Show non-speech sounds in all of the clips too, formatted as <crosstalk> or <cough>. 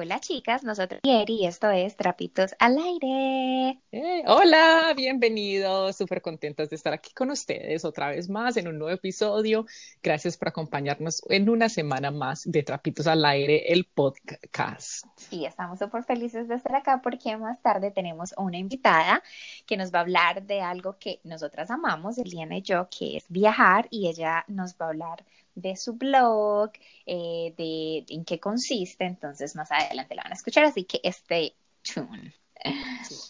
Hola chicas, nosotros y esto es Trapitos al Aire. Eh, hola, bienvenidos, súper contentas de estar aquí con ustedes otra vez más en un nuevo episodio. Gracias por acompañarnos en una semana más de Trapitos al Aire, el podcast. Sí, estamos súper felices de estar acá porque más tarde tenemos una invitada que nos va a hablar de algo que nosotras amamos, Eliana y yo, que es viajar y ella nos va a hablar de su blog, eh, de, en qué consiste, entonces más adelante la van a escuchar, así que stay tuned.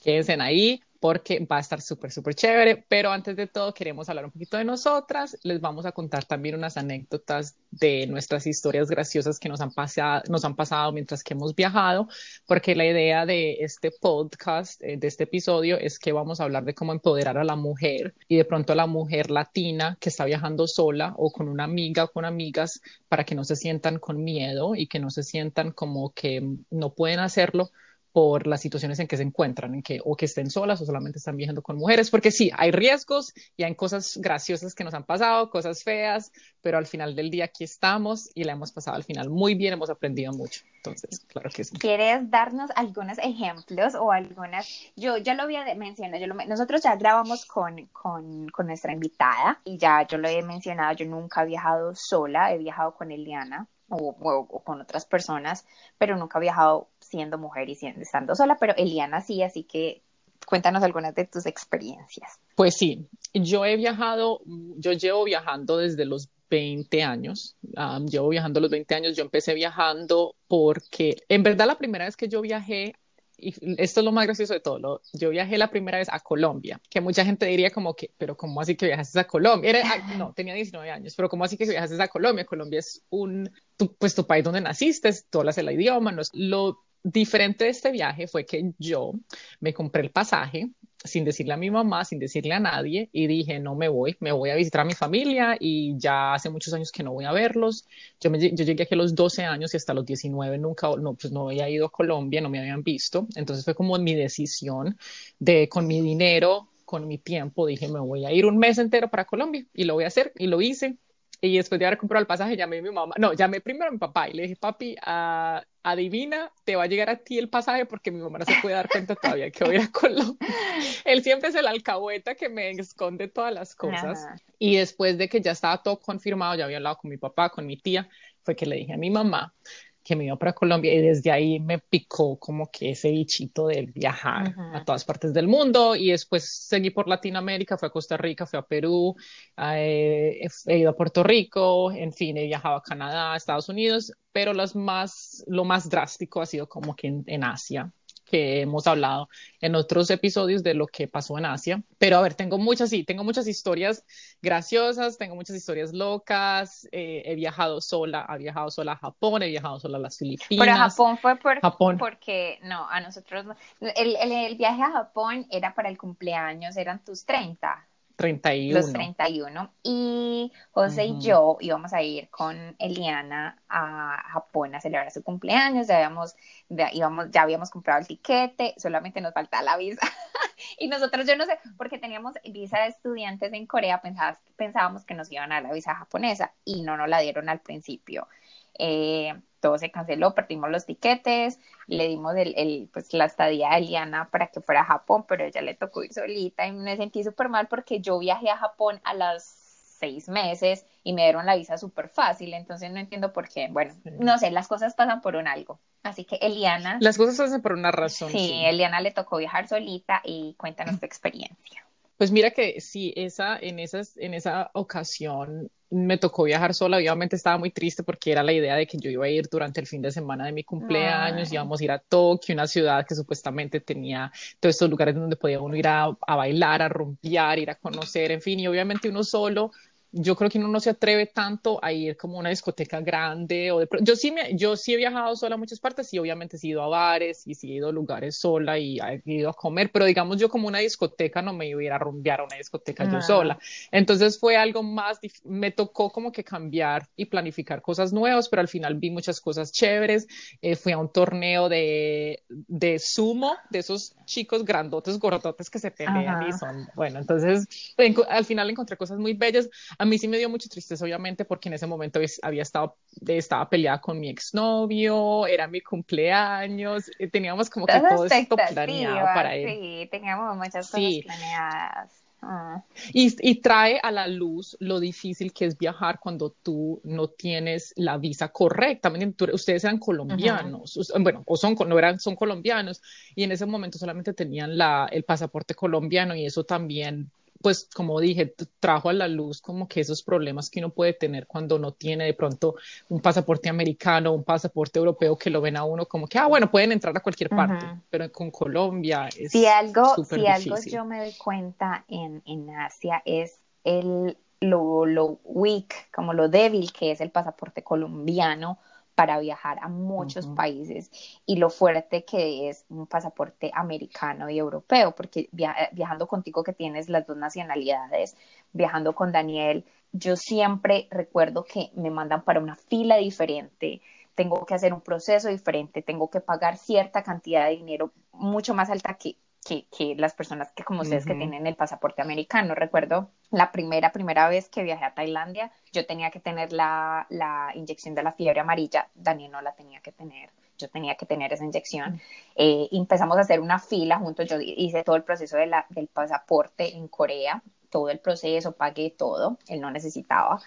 quédense ahí porque va a estar súper, súper chévere. Pero antes de todo, queremos hablar un poquito de nosotras. Les vamos a contar también unas anécdotas de nuestras historias graciosas que nos han pasado, nos han pasado mientras que hemos viajado, porque la idea de este podcast, eh, de este episodio, es que vamos a hablar de cómo empoderar a la mujer y de pronto a la mujer latina que está viajando sola o con una amiga o con amigas para que no se sientan con miedo y que no se sientan como que no pueden hacerlo por las situaciones en que se encuentran, en que o que estén solas o solamente están viajando con mujeres, porque sí, hay riesgos y hay cosas graciosas que nos han pasado, cosas feas, pero al final del día aquí estamos y la hemos pasado al final muy bien, hemos aprendido mucho. Entonces, claro que sí. ¿Quieres darnos algunos ejemplos o algunas? Yo ya lo había mencionado, yo nosotros ya grabamos con, con, con nuestra invitada y ya yo lo he mencionado, yo nunca he viajado sola, he viajado con Eliana. O, o, con otras personas, pero nunca he viajado siendo mujer y siendo, estando sola, pero Eliana sí, así que cuéntanos algunas de tus experiencias. Pues sí, yo he viajado, yo llevo viajando desde los 20 años, llevo viajando los 20 años, yo empecé viajando porque en verdad la primera vez que yo viajé y esto es lo más gracioso de todo, yo viajé la primera vez a Colombia, que mucha gente diría como que, pero ¿cómo así que viajaste a Colombia? Era, no, tenía 19 años, pero ¿cómo así que viajaste a Colombia? Colombia es un, pues tu país donde naciste, tú hablas el idioma, no es, lo diferente de este viaje fue que yo me compré el pasaje sin decirle a mi mamá, sin decirle a nadie, y dije, no me voy, me voy a visitar a mi familia y ya hace muchos años que no voy a verlos. Yo, me, yo llegué aquí a los 12 años y hasta los 19 nunca, no, pues no había ido a Colombia, no me habían visto. Entonces fue como mi decisión de, con mi dinero, con mi tiempo, dije, me voy a ir un mes entero para Colombia y lo voy a hacer y lo hice. Y después de haber comprado el pasaje, llamé a mi mamá, no, llamé primero a mi papá y le dije, papi, adivina, te va a llegar a ti el pasaje porque mi mamá no se puede dar cuenta todavía que voy a ir <laughs> a Colombia. Él siempre es el alcahueta que me esconde todas las cosas. Y después de que ya estaba todo confirmado, ya había hablado con mi papá, con mi tía, fue que le dije a mi mamá, que me iba para Colombia y desde ahí me picó como que ese bichito de viajar a todas partes del mundo y después seguí por Latinoamérica, fui a Costa Rica, fui a Perú, eh, he ido a Puerto Rico, en fin, he viajado a Canadá, a Estados Unidos, pero las más, lo más drástico ha sido como que en Asia que hemos hablado en otros episodios de lo que pasó en Asia. Pero a ver, tengo muchas, sí, tengo muchas historias graciosas, tengo muchas historias locas, eh, he viajado sola, he viajado sola a Japón, he viajado sola a las Filipinas. Pero Japón fue por, Japón. porque, no, a nosotros, el, el, el viaje a Japón era para el cumpleaños, eran tus 30. 31. Los 31. Y José y yo íbamos a ir con Eliana a Japón a celebrar su cumpleaños. Ya habíamos, ya, íbamos, ya habíamos comprado el tiquete, solamente nos falta la visa. <laughs> y nosotros, yo no sé, porque teníamos visa de estudiantes en Corea, pensábamos que nos iban a dar la visa japonesa y no nos la dieron al principio. Eh, todo se canceló, perdimos los tiquetes, le dimos el, el, pues, la estadía a Eliana para que fuera a Japón, pero ella le tocó ir solita y me sentí súper mal porque yo viajé a Japón a las seis meses y me dieron la visa súper fácil, entonces no entiendo por qué. Bueno, no sé, las cosas pasan por un algo. Así que Eliana. Las cosas pasan por una razón. Sí, sí. Eliana le tocó viajar solita y cuéntanos tu experiencia. Pues mira que sí, esa, en, esas, en esa ocasión me tocó viajar sola, obviamente estaba muy triste porque era la idea de que yo iba a ir durante el fin de semana de mi cumpleaños, íbamos a ir a Tokio, una ciudad que supuestamente tenía todos estos lugares donde podía uno ir a, a bailar, a rompear, ir a conocer, en fin, y obviamente uno solo yo creo que uno no se atreve tanto a ir como a una discoteca grande o de, yo sí me, yo sí he viajado sola a muchas partes y obviamente he ido a bares y sí he ido a lugares sola y he ido a comer, pero digamos yo como una discoteca no me iba a ir a rumbear a una discoteca yo sola. Entonces fue algo más, me tocó como que cambiar y planificar cosas nuevas, pero al final vi muchas cosas chéveres. Eh, fui a un torneo de, de sumo, de esos chicos grandotes, gordotes que se pelean y son, bueno, entonces al final encontré cosas muy bellas A mí sí me dio mucha tristeza, obviamente, porque en ese momento había estado, estaba peleada con mi exnovio, era mi cumpleaños, eh, teníamos como que todo esto planeado para él. Sí, teníamos muchas cosas planeadas. Ah. Y, trae a la luz lo difícil que es viajar cuando tú no tienes la visa correcta. Ustedes eran colombianos, bueno, o son, no eran, son colombianos, y en ese momento solamente tenían la, el pasaporte colombiano y eso también pues como dije, trajo a la luz como que esos problemas que uno puede tener cuando no tiene de pronto un pasaporte americano, un pasaporte europeo que lo ven a uno como que, ah, bueno, pueden entrar a cualquier parte, pero con Colombia es Si algo, si algo yo me doy cuenta en, en Asia es el, lo, lo weak, como lo débil que es el pasaporte colombiano para viajar a muchos países y lo fuerte que es un pasaporte americano y europeo, porque viajando contigo que tienes las dos nacionalidades, viajando con Daniel, yo siempre recuerdo que me mandan para una fila diferente, tengo que hacer un proceso diferente, tengo que pagar cierta cantidad de dinero mucho más alta que que, las personas que como ustedes que tienen el pasaporte americano. Recuerdo la primera, primera vez que viajé a Tailandia, yo tenía que tener la, la inyección de la fiebre amarilla, Daniel no la tenía que tener yo tenía que tener esa inyección. Eh, empezamos a hacer una fila juntos, yo hice todo el proceso de la, del pasaporte en Corea, todo el proceso, pagué todo, él no necesitaba.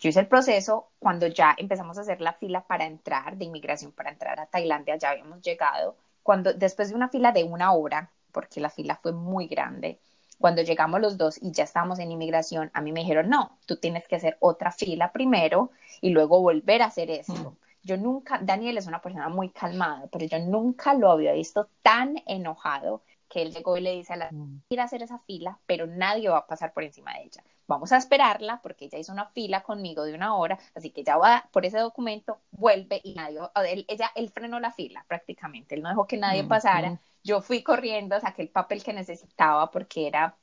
Yo hice el proceso cuando ya empezamos a hacer la fila para entrar, de inmigración para entrar a Tailandia, ya habíamos llegado. Cuando después de una fila de una hora, porque la fila fue muy grande. Cuando llegamos los dos y ya estábamos en inmigración, a mí me dijeron, no, tú tienes que hacer otra fila primero y luego volver a hacer eso. Mm. Yo nunca, Daniel es una persona muy calmada, pero yo nunca lo había visto tan enojado que él llegó y le dice a la mm. ir a hacer esa fila, pero nadie va a pasar por encima de ella. Vamos a esperarla porque ella hizo una fila conmigo de una hora, así que ya va por ese documento, vuelve y nadie, él, ella, él frenó la fila prácticamente, él no dejó que nadie mm, pasara yo fui corriendo, saqué el papel que necesitaba porque era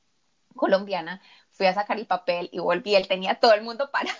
colombiana, fui a sacar el papel y volví, él tenía todo el mundo <laughs> parado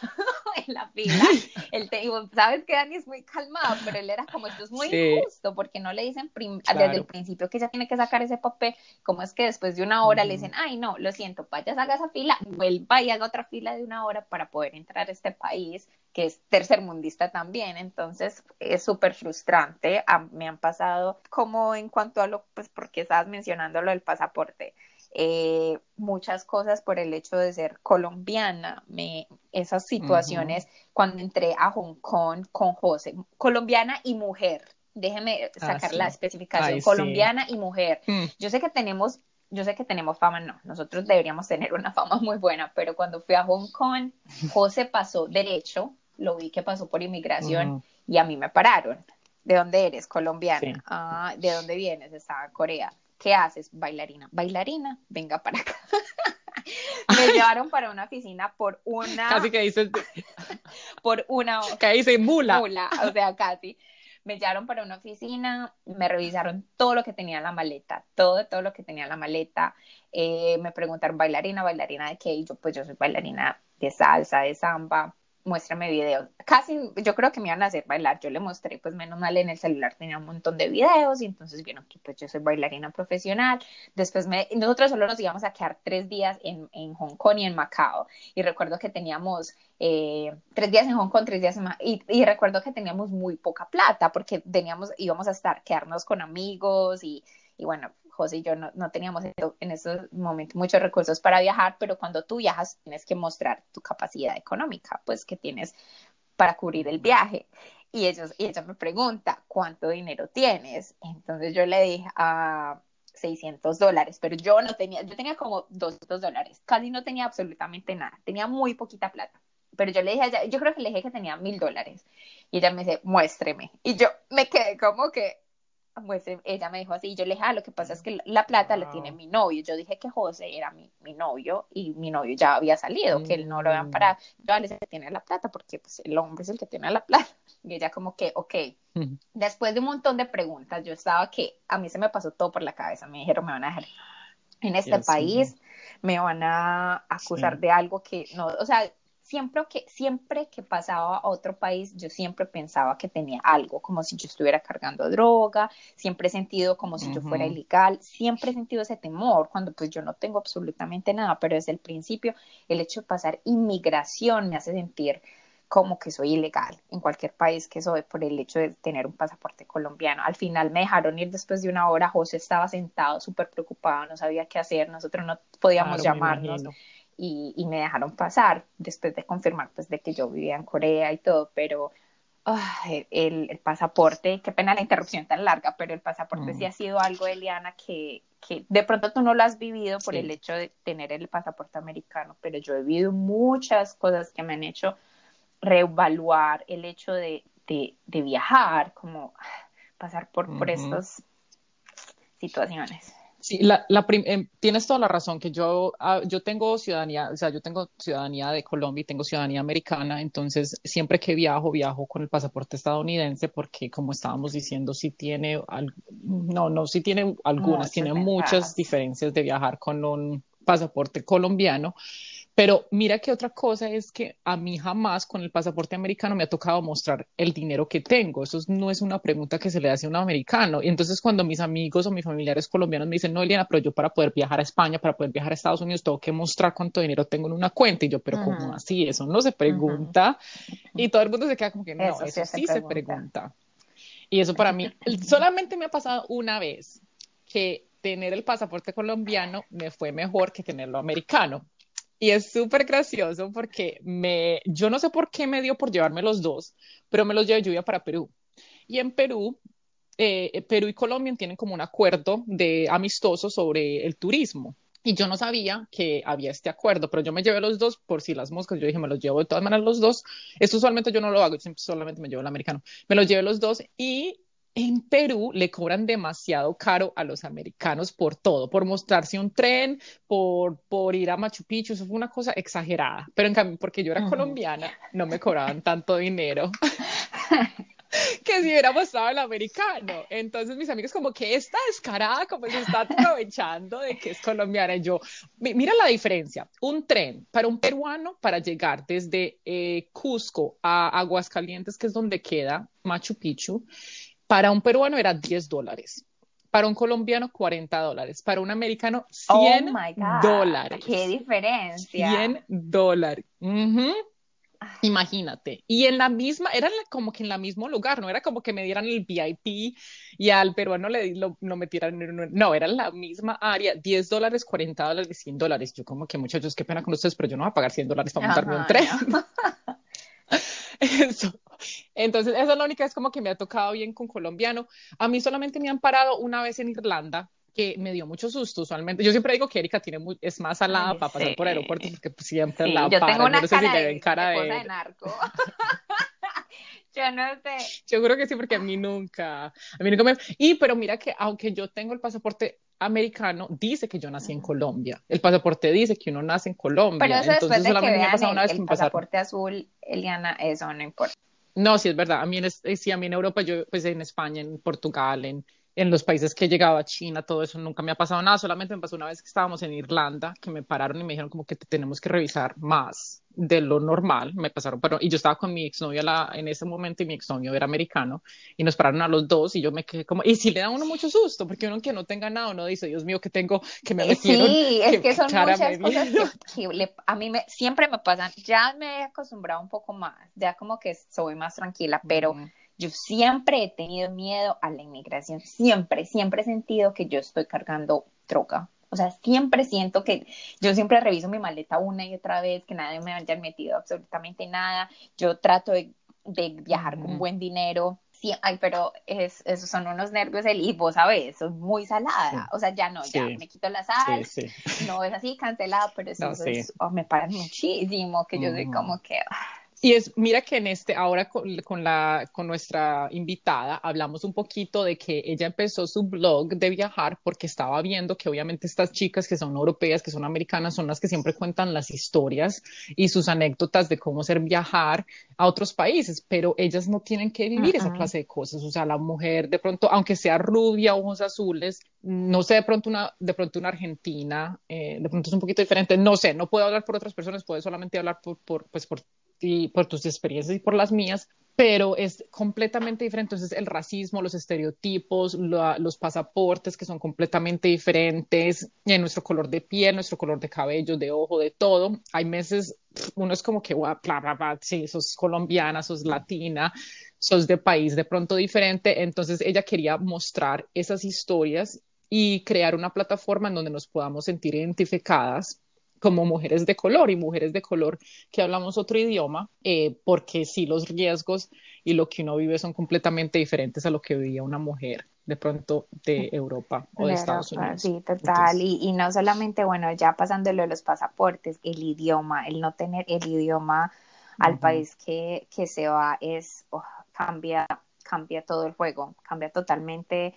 en la fila, <laughs> él te, sabes que Dani es muy calmado, pero él era como, esto es muy injusto, porque no le dicen desde el principio que ella tiene que sacar ese papel, como es que después de una hora le dicen, ay no, lo siento, vaya, haga esa fila, vuelva y haga otra fila de una hora para poder entrar a este país, que es tercermundista también, entonces es súper frustrante, me han pasado como en cuanto a lo, pues porque estabas mencionando lo del pasaporte, eh, muchas cosas por el hecho de ser colombiana, me, esas situaciones cuando entré a Hong Kong con José, colombiana y mujer, déjeme ah, sacar la especificación, colombiana y mujer. Mm. Yo sé que tenemos, yo sé que tenemos fama, no, nosotros deberíamos tener una fama muy buena, pero cuando fui a Hong Kong, José pasó derecho, lo vi que pasó por inmigración y a mí me pararon. ¿De dónde eres? Colombiana. Ah, ¿de dónde vienes? Estaba en Corea. ¿qué haces? Bailarina. Bailarina, venga para acá. <laughs> me llevaron para una oficina por una. Casi que dices. <laughs> por una. <laughs> Que dice mula. Mula, o sea, casi. Me llevaron para una oficina, me revisaron todo lo que tenía en la maleta, todo, todo lo que tenía en la maleta. Eh, me preguntaron, bailarina, bailarina de qué, y yo, pues yo soy bailarina de salsa, de samba muéstrame videos. Casi, yo creo que me iban a hacer bailar. Yo le mostré, pues menos mal en el celular tenía un montón de videos y entonces vieron que pues yo soy bailarina profesional. Después me, nosotros solo nos íbamos a quedar tres días en, en Hong Kong y en Macao. Y recuerdo que teníamos eh, tres días en Hong Kong, tres días en Macao. Y, y, recuerdo que teníamos muy poca plata porque teníamos, íbamos a estar, quedarnos con amigos y, y bueno, José y yo no, no teníamos en esos momentos muchos recursos para viajar, pero cuando tú viajas tienes que mostrar tu capacidad económica, pues que tienes para cubrir el viaje. Y, ellos, y ella me pregunta, ¿cuánto dinero tienes? Entonces yo le dije, a 600 dólares, pero yo no tenía, yo tenía como 200 dólares, casi no tenía absolutamente nada, tenía muy poquita plata. Pero yo le dije a ella, yo creo que le dije que tenía mil dólares. Y ella me dice, muéstreme. Y yo me quedé como que, pues eh, ella me dijo así, yo le dije, ah, lo que pasa es que la plata la tiene mi novio. Yo dije que José era mi, mi novio y mi novio ya había salido, que él no lo vean para, yo le que tiene la plata porque pues el hombre es el que tiene la plata. <laughs> Y ella como que, ok. Después de un montón de preguntas, yo estaba que a mí se me pasó todo por la cabeza. Me dijeron, me van a dejar en este país, me van a acusar de algo que no, o sea, siempre que, siempre que pasaba a otro país, yo siempre pensaba que tenía algo, como si yo estuviera cargando droga, siempre he sentido como si yo fuera ilegal, siempre he sentido ese temor, cuando pues yo no tengo absolutamente nada, pero desde el principio el hecho de pasar inmigración me hace sentir como que soy ilegal en cualquier país que soy por el hecho de tener un pasaporte colombiano. Al final me dejaron ir después de una hora, José estaba sentado súper preocupado, no sabía qué hacer, nosotros no podíamos llamarnos y, y, me dejaron pasar después de confirmar pues de que yo vivía en Corea y todo, pero el, el, pasaporte, qué pena la interrupción tan larga, pero el pasaporte sí mm. ha sido algo, Eliana, que, que de pronto tú no lo has vivido por el hecho de tener el pasaporte americano, pero yo he vivido muchas cosas que me han hecho reevaluar el hecho de, de, viajar, como pasar por, por estas situaciones. Sí, la, la eh, tienes toda la razón, que yo, ah, yo tengo ciudadanía, o sea, yo tengo ciudadanía de Colombia y tengo ciudadanía americana, entonces siempre que viajo, viajo con el pasaporte estadounidense porque, como estábamos diciendo, sí tiene, no, no, sí tiene algunas, tiene muchas diferencias de viajar con un pasaporte colombiano. Pero mira que otra cosa es que a mí jamás con el pasaporte americano me ha tocado mostrar el dinero que tengo. Eso no es una pregunta que se le hace a un americano. Y entonces cuando mis amigos o mis familiares colombianos me dicen, no, Eliana, pero yo para poder viajar a España, para poder viajar a Estados Unidos, tengo que mostrar cuánto dinero tengo en una cuenta. Y yo, pero ¿cómo así? Eso no se pregunta. Y todo el mundo se queda como que no, eso, sí, se, pregunta. Y eso para mí <laughs> solamente me ha pasado una vez que tener el pasaporte colombiano me fue mejor que tenerlo americano. Y es súper gracioso porque me, yo no sé por qué me dio por llevarme los dos, pero me los llevé lluvia para Perú. Y en Perú, eh, Perú y Colombia tienen como un acuerdo de amistoso sobre el turismo. Y yo no sabía que había este acuerdo, pero yo me llevé los dos por si las moscas. Yo dije, me los llevo de todas maneras los dos. Esto usualmente yo no lo hago, solamente me llevo el americano. Me los llevé los dos y en Perú le cobran demasiado caro a los americanos por todo, por mostrarse un tren, por, por ir a Machu Picchu, eso fue una cosa exagerada. Pero en cambio, porque yo era colombiana, no me cobraban tanto dinero. <laughs> que si hubiera mostrado el americano. Entonces mis amigos como que está descarada, como se está aprovechando de que es colombiana. Y yo, mira la diferencia. Un tren para un peruano para llegar desde eh, Cusco a Aguascalientes, que es donde queda Machu Picchu, para un peruano era 10 dólares. Para un colombiano, 40 dólares. Para un americano, 100 dólares. ¡Qué diferencia! 100 dólares. Imagínate. Y en la misma, era como que en el mismo lugar, no era como que me dieran el VIP y al peruano le lo, metieran en No, era en la misma área, 10 dólares, 40 dólares, 100 dólares. Yo como que muchachos, qué pena con ustedes, pero yo no voy a pagar 100 dólares para montarme un tren. <laughs> Eso. Entonces, esa es la única vez como que me ha tocado bien con colombiano. A mí solamente me han parado una vez en Irlanda, que me dio mucho susto usualmente. Yo siempre digo que Erika tiene es más salada para pasar por aeropuertos porque siempre la yo Tengo una no sé cara si le ven cara de, de... narco. <laughs> yo no sé. Yo creo que sí, porque a mí nunca, a mí nunca me... Y, pero mira que aunque yo tengo el pasaporte americano, dice que yo nací en Colombia. El pasaporte dice que uno nace en Colombia. Pero eso Entonces, después de que vean el, una vez el pasaporte azul, Eliana, eso no importa. No, sí es verdad. A mí en, eh, sí, a mí en Europa, yo pues en España, en Portugal, en, en los países que he llegado a China, todo eso nunca me ha pasado nada. Solamente me pasó una vez que estábamos en Irlanda, que me pararon y me dijeron como que tenemos que revisar más de lo normal, me pasaron, pero, y yo estaba con mi exnovio la, en ese momento y mi exnovio era americano y nos pararon a los dos y yo me quedé como, y si le da uno mucho susto, porque uno que no tenga nada, uno dice, Dios mío, que tengo, que me metieron. Sí, es que, son muchas cosas que, <laughs> a mí me, siempre me pasan, ya me he acostumbrado un poco más, ya como que soy más tranquila, pero yo siempre he tenido miedo a la inmigración, siempre, siempre he sentido que yo estoy cargando droga o sea, siempre siento que yo siempre reviso mi maleta una y otra vez, que nadie me haya metido absolutamente nada. Yo trato de, viajar con buen dinero. Sí, ay, pero es, esos son unos nervios el y vos sabes, soy muy salada. O sea, ya no, ya me quito la sal. no es así cancelado, pero eso, oh, me paran muchísimo, que yo soy como que. Ah, Y es, mira que en este, ahora con, la, con nuestra invitada, hablamos un poquito de que ella empezó su blog de viajar porque estaba viendo que obviamente estas chicas que son europeas, que son americanas, son las que siempre cuentan las historias y sus anécdotas de cómo ser viajar a otros países, pero ellas no tienen que vivir esa clase de cosas. O sea, la mujer de pronto, aunque sea rubia, ojos azules, no sé, de pronto una, de pronto una argentina, eh, de pronto es un poquito diferente, no sé, no puedo hablar por otras personas, puedo solamente hablar por, por, pues por y por tus experiencias y por las mías, pero es completamente diferente. Entonces, el racismo, los estereotipos, los pasaportes que son completamente diferentes, en nuestro color de piel, nuestro color de cabello, de ojo, de todo. Hay meses, uno es como que, bla, bla, bla, sí, sos colombiana, sos latina, sos de país de pronto diferente. Entonces, ella quería mostrar esas historias y crear una plataforma en donde nos podamos sentir identificadas como mujeres de color y mujeres de color que hablamos otro idioma, eh, porque sí los riesgos y lo que uno vive son completamente diferentes a lo que vivía una mujer de pronto de Europa o de, Estados Unidos. Sí, total. y, y, no solamente, bueno, ya pasándolo de los pasaportes, el idioma, el no tener el idioma al país que, que se va es, oh, cambia, cambia todo el juego, cambia totalmente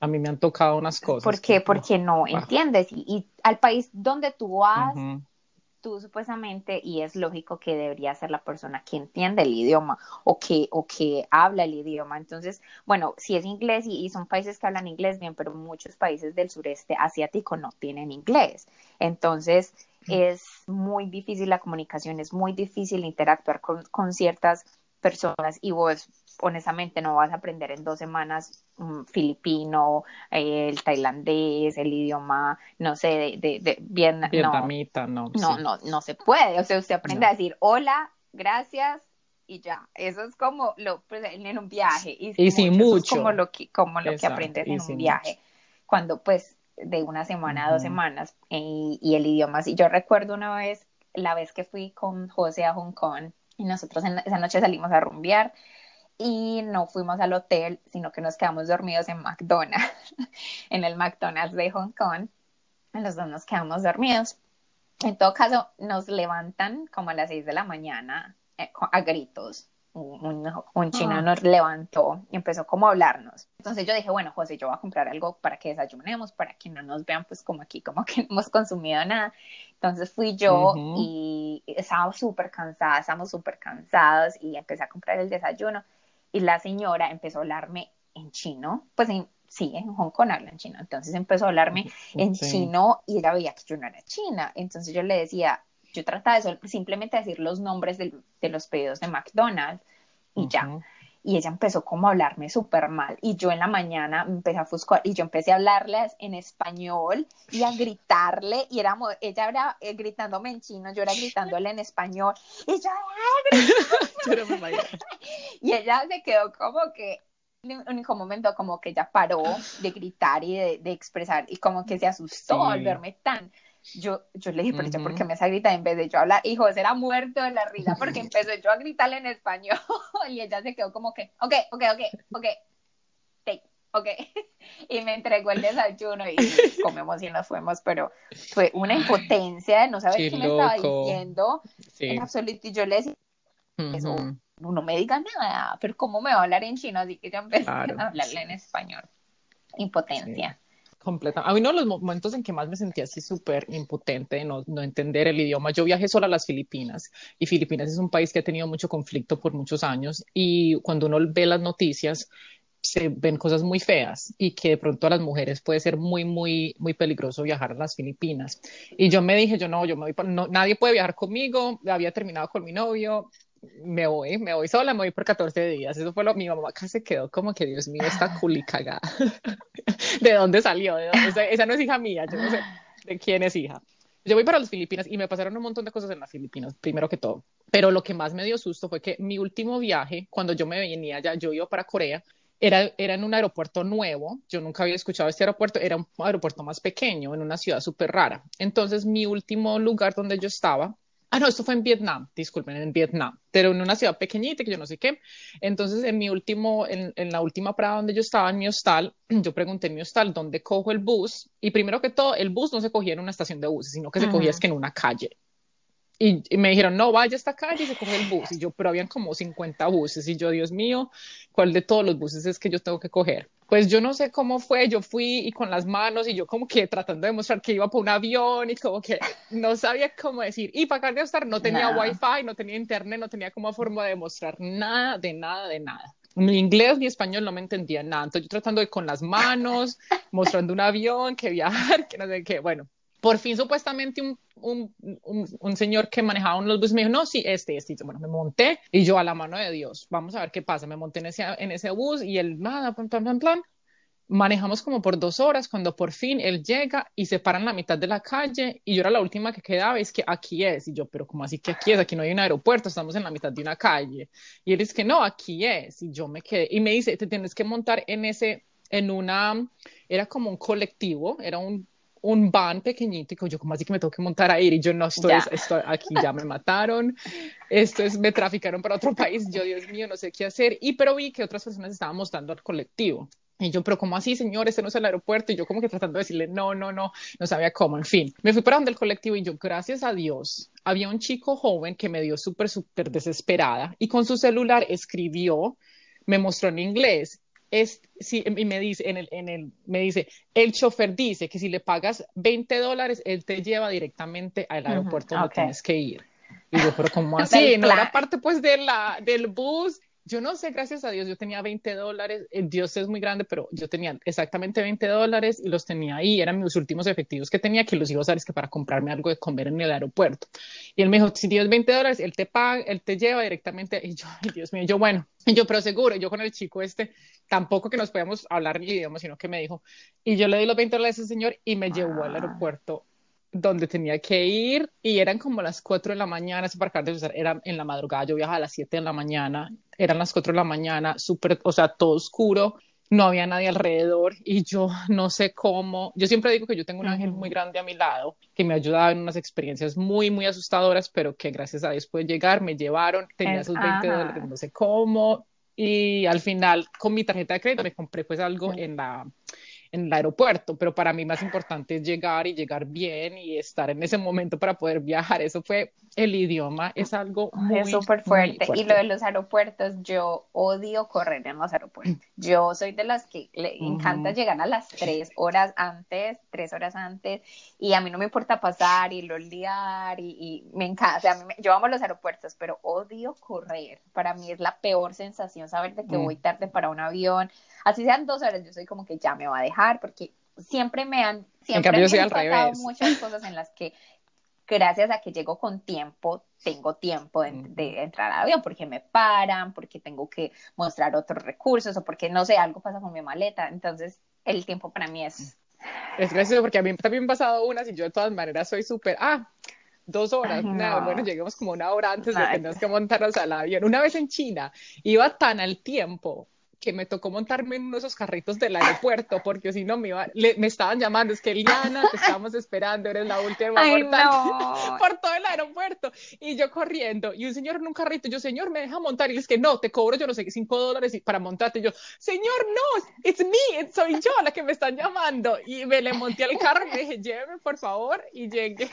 a mí me han tocado unas cosas. ¿Por qué? Porque no entiendes. Y, al país donde tú vas, tú supuestamente, y es lógico que debería ser la persona que entiende el idioma o que, o que habla el idioma. Entonces, bueno, si es inglés y, son países que hablan inglés bien, pero muchos países del sureste asiático no tienen inglés. Entonces, es muy difícil la comunicación, es muy difícil interactuar con, con ciertas personas y vos honestamente no vas a aprender en dos semanas un filipino, el tailandés, el idioma, no sé, de, de, de bien, vietnamita, no, no, no, no, se puede, o sea, usted aprende a decir hola, gracias y ya, eso es como lo pues, en un viaje. Y, y mucho, como lo que como lo que aprendes en un viaje, cuando pues de una semana a dos semanas y, y el idioma, si yo recuerdo una vez la vez que fui con José a Hong Kong y nosotros en, esa noche salimos a rumbear y no fuimos al hotel, sino que nos quedamos dormidos en McDonald's, <laughs> en el McDonald's de Hong Kong. Los dos nos quedamos dormidos. En todo caso, nos levantan como a las seis de la mañana eh, a gritos un, chino ah. nos levantó y empezó como a hablarnos. Entonces yo dije, bueno, José, yo voy a comprar algo para que desayunemos, para que no nos vean pues como aquí, como que <laughs> no hemos consumido nada. Entonces fui yo y estaba súper cansada, estábamos súper cansados y empecé a comprar el desayuno y la señora empezó a hablarme en chino, pues en, sí, en Hong Kong hablan chino, entonces empezó a hablarme en chino y ella veía que yo no era china, entonces yo le decía, yo trataba de simplemente decir los nombres de, los pedidos de McDonald's y ya. Y ella empezó como a hablarme súper mal. Y yo en la mañana empecé a fuscar y yo empecé a hablarles en español y a gritarle. Y éramos, ella era eh, gritándome en chino, yo era gritándole en español. Y yo, <laughs> <laughs> y ella se quedó como que en un único momento como que ella paró de gritar y de, expresar y como que se asustó al verme tan yo, yo le dije, pero ya, ¿por qué me hace gritar en vez de yo hablar? Y José era muerto de la risa <laughs> porque empezó yo a gritarle en español <laughs> y ella se quedó como que, ok, ok, ok, ok, take, ok. <laughs> Y me entregó el desayuno y comemos y nos fuimos, pero fue una impotencia de no saber qué, me estaba diciendo en absoluto. Y yo le decía, eso, no me diga nada, pero ¿cómo me va a hablar en chino? Así que yo empecé a hablarle en español. Impotencia. Completa. A mí de los momentos en que más me sentía así súper impotente no, no, entender el idioma. Yo viajé solo a las Filipinas y Filipinas es un país que ha tenido mucho conflicto por muchos años y cuando uno ve las noticias se ven cosas muy feas y que de pronto a las mujeres puede ser muy, muy, muy peligroso viajar a las Filipinas. Y yo me dije, yo no, yo me voy, no, nadie puede viajar conmigo, había terminado con mi novio, me voy, me voy sola, me voy por 14 días. Eso fue lo mi mamá acá se quedó como que Dios mío, está <laughs> culi cagada. <laughs> ¿De dónde salió? ¿De dónde? Esa, no es hija mía, yo no sé de quién es hija. Yo voy para las Filipinas y me pasaron un montón de cosas en las Filipinas, primero que todo. Pero lo que más me dio susto fue que mi último viaje, cuando yo me venía allá, yo iba para Corea, era, era en un aeropuerto nuevo, yo nunca había escuchado este aeropuerto, era un aeropuerto más pequeño, en una ciudad súper rara. Entonces, mi último lugar donde yo estaba Ah, no, esto fue en Vietnam, disculpen, en Vietnam, pero en una ciudad pequeñita que yo no sé qué. Entonces, en mi último, en, la última parada donde yo estaba, en mi hostal, <clears throat> yo pregunté en mi hostal dónde cojo el bus. Y primero que todo, el bus no se cogía en una estación de buses, sino que se cogía es que en una calle. Y, me dijeron, no, vaya a esta calle y se coge el bus. Y yo, pero habían como 50 buses. Y yo, Dios mío, ¿cuál de todos los buses es que yo tengo que coger? Pues yo no sé cómo fue, yo fui y con las manos y yo como que tratando de mostrar que iba por un avión y como que no sabía cómo decir. Y para de estar no tenía wifi, no tenía internet, no tenía como forma de mostrar nada, de nada, de nada. Ni inglés ni español no me entendía nada. Entonces yo tratando de con las manos, mostrando un avión, que viajar, que no sé qué. Bueno, por fin supuestamente un, un, un, señor que manejaba uno de los buses me dijo, no, sí, este, este. Bueno, me monté y yo a la mano de Dios, vamos a ver qué pasa. Me monté en ese, en ese bus y él, nada, plan, plan, plan. Manejamos como por dos horas cuando por fin él llega y se para en la mitad de la calle y yo era la última que quedaba, es que aquí es. Y yo, pero ¿cómo así que aquí es? Aquí no hay un aeropuerto, estamos en la mitad de una calle. Y él dice que no, aquí es. Y yo me quedé y me dice, te tienes que montar en ese, en una, era como un colectivo, era un un van pequeñito y yo como así que me tengo que montar a ir y yo no estoy, estoy, aquí, ya me mataron, esto es, me traficaron para otro país, yo Dios mío, no sé qué hacer, y pero vi que otras personas estaban mostrando al colectivo. Y yo, pero ¿cómo así, señor? Este no es el aeropuerto. Y yo como que tratando de decirle, no, no, no, no sabía cómo. En fin, me fui para donde el colectivo y yo, gracias a Dios, había un chico joven que me dio súper, súper desesperada y con su celular escribió, me mostró en inglés es, sí, y me dice, en el, en el, me dice, el chofer dice que si le pagas 20 dólares, él te lleva directamente al aeropuerto donde tienes que ir. Y yo, pero ¿cómo <laughs> así? no era parte pues de la, del bus yo no sé, gracias a Dios, yo tenía 20 dólares, eh, Dios es muy grande, pero yo tenía exactamente 20 dólares y los tenía ahí, eran mis últimos efectivos que tenía, que los iba a usar es que para comprarme algo de comer en el aeropuerto. Y él me dijo, si tienes 20 dólares, él te paga, él te lleva directamente, y yo, ay, Dios mío, yo, bueno, y yo, pero seguro, yo con el chico este, tampoco que nos podíamos hablar ni idioma, sino que me dijo, y yo le di los 20 dólares a ese señor y me llevó al ah. aeropuerto donde tenía que ir y eran como las 4 de la mañana, ese parcar de era en la madrugada, yo viajaba a las 7 de la mañana, eran las 4 de la mañana, súper, o sea, todo oscuro, no había nadie alrededor y yo no sé cómo, yo siempre digo que yo tengo un ángel muy grande a mi lado que me ha ayudado en unas experiencias muy, muy asustadoras, pero que gracias a Dios pude llegar, me llevaron, tenía esos 20 dólares, no sé cómo, y al final con mi tarjeta de crédito me compré pues algo en la en el aeropuerto, pero para mí más importante es llegar y llegar bien y estar en ese momento para poder viajar. Eso fue el idioma, es algo muy, es súper fuerte. Y lo de los aeropuertos, yo odio correr en los aeropuertos. Yo soy de las que le encanta llegar a las tres horas antes, tres horas antes, y a mí no me importa pasar y lo liar y, me encanta. O sea, yo amo los aeropuertos, pero odio correr. Para mí es la peor sensación saber de que mm. voy tarde para un avión así sean dos horas, yo soy como que ya me va a dejar, porque siempre me han, siempre me han pasado muchas cosas en las que gracias a que llego con tiempo, tengo tiempo de, entrar al avión, porque me paran, porque tengo que mostrar otros recursos o porque no sé, algo pasa con mi maleta. Entonces, el tiempo para mí es... Es gracioso porque a mí también me han pasado unas y yo de todas maneras soy súper, ah, dos horas, nada, bueno, lleguemos como una hora antes de que tengas que montarnos al avión. Una vez en China, iba tan al tiempo que me tocó montarme en uno de esos carritos del aeropuerto, porque si no me iba, me estaban llamando, es que Eliana, te estamos esperando, eres la última Ay, <laughs> por todo el aeropuerto. Y yo corriendo, y un señor en un carrito, yo, señor, me deja montar, y es que no, te cobro, yo no sé, cinco dólares para montarte. Y yo, señor, no, it's me, soy yo la que me están llamando. Y me le monté al carro y me dije, lléveme, por favor, y llegué.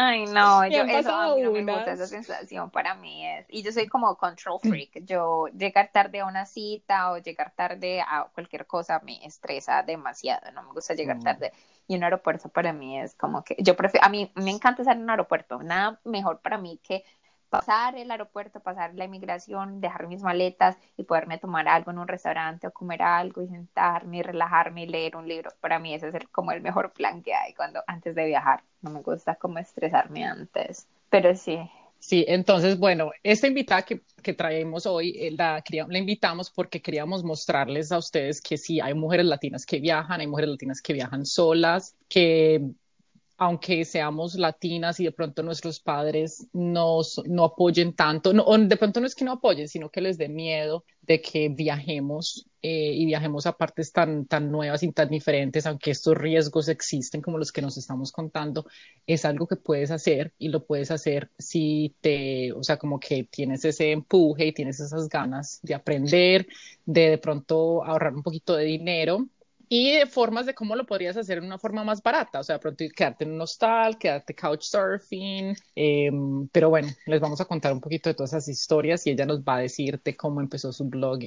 Ay, no, yo eso a mí no me gusta esa sensación para mí es. Y yo soy como control mm. freak. Yo llegar tarde a una cita o llegar tarde a cualquier cosa me estresa demasiado. No me gusta llegar mm. tarde. Y un aeropuerto para mí es como que yo prefiero, a mí me encanta estar en un aeropuerto. Nada mejor para mí que pasar el aeropuerto, pasar la inmigración, dejar mis maletas y poderme tomar algo en un restaurante o comer algo y sentarme y relajarme y leer un libro. Para mí ese es el, como el mejor plan que hay cuando antes de viajar. No me gusta como estresarme antes, pero sí. Sí, entonces, bueno, esta invitada que, que traemos hoy, eh, la, la invitamos porque queríamos mostrarles a ustedes que sí, hay mujeres latinas que viajan, hay mujeres latinas que viajan solas, que aunque seamos latinas y de pronto nuestros padres nos, no apoyen tanto, no, de pronto no es que no apoyen, sino que les dé miedo de que viajemos eh, y viajemos a partes tan, tan nuevas y tan diferentes, aunque estos riesgos existen como los que nos estamos contando, es algo que puedes hacer y lo puedes hacer si te, o sea, como que tienes ese empuje y tienes esas ganas de aprender, de de pronto ahorrar un poquito de dinero y de formas de cómo lo podrías hacer de una forma más barata, o sea, pronto quedarte en un hostal, quedarte couchsurfing, em, pero bueno, les vamos a contar un poquito de todas esas historias y ella nos va a decir de cómo empezó su blog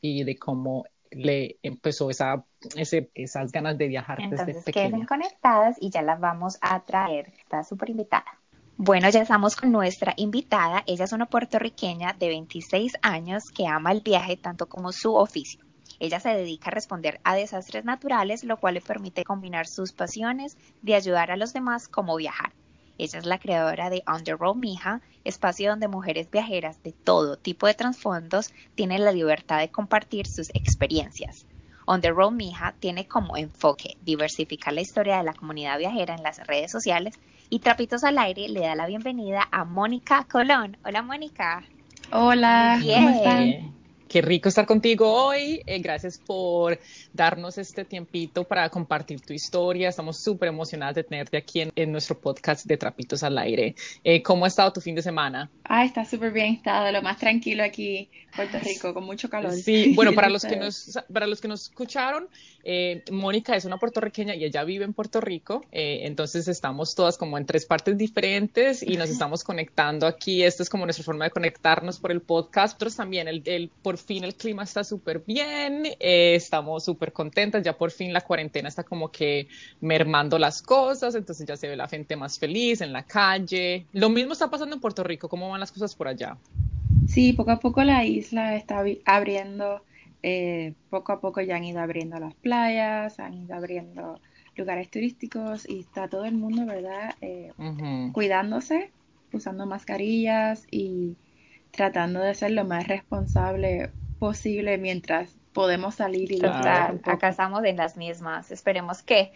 y de cómo le empezó esa, ese, esas ganas de viajar Entonces, desde pequeña. queden conectadas y ya las vamos a traer. Está súper invitada. Bueno, ya estamos con nuestra invitada. Ella es una puertorriqueña de 26 años que ama el viaje tanto como su oficio. Ella se dedica a responder a desastres naturales, lo cual le permite combinar sus pasiones de ayudar a los demás como viajar. Ella es la creadora de On the Road Mija, espacio donde mujeres viajeras de todo tipo de trasfondos tienen la libertad de compartir sus experiencias. On the Road Mija tiene como enfoque diversificar la historia de la comunidad viajera en las redes sociales y Trapitos al Aire le da la bienvenida a Mónica Colón. Hola Mónica. Hola, Bien. ¿cómo están? Qué rico estar contigo hoy. Eh, gracias por darnos este tiempito para compartir tu historia. Estamos súper emocionadas de tenerte aquí en, en nuestro podcast de Trapitos al Aire. Eh, ¿Cómo ha estado tu fin de semana? Ah, está súper bien, está de lo más tranquilo aquí, Puerto Rico, con mucho calor. Sí, bueno, para ¿Y los que <laughs> nos, para los que nos escucharon, eh, Mónica es una puertorriqueña y ella vive en Puerto Rico, eh, entonces estamos todas como en tres partes diferentes y nos <laughs> estamos conectando aquí. Esta es como nuestra forma de conectarnos por el podcast. Nosotros también, el, el- por fin el clima está súper bien, eh, estamos súper contentas, ya por fin la cuarentena está como que mermando las cosas, entonces ya se ve la gente más feliz en la calle. Lo mismo está pasando en Puerto Rico, ¿cómo van las cosas por allá? Sí, poco a poco la isla está abriendo, eh, poco a poco ya han ido abriendo las playas, han ido abriendo lugares turísticos y está todo el mundo, ¿verdad? Eh, cuidándose, usando mascarillas y tratando de ser lo más responsable posible mientras podemos salir y Claro. Total, acá estamos en las mismas. Esperemos que,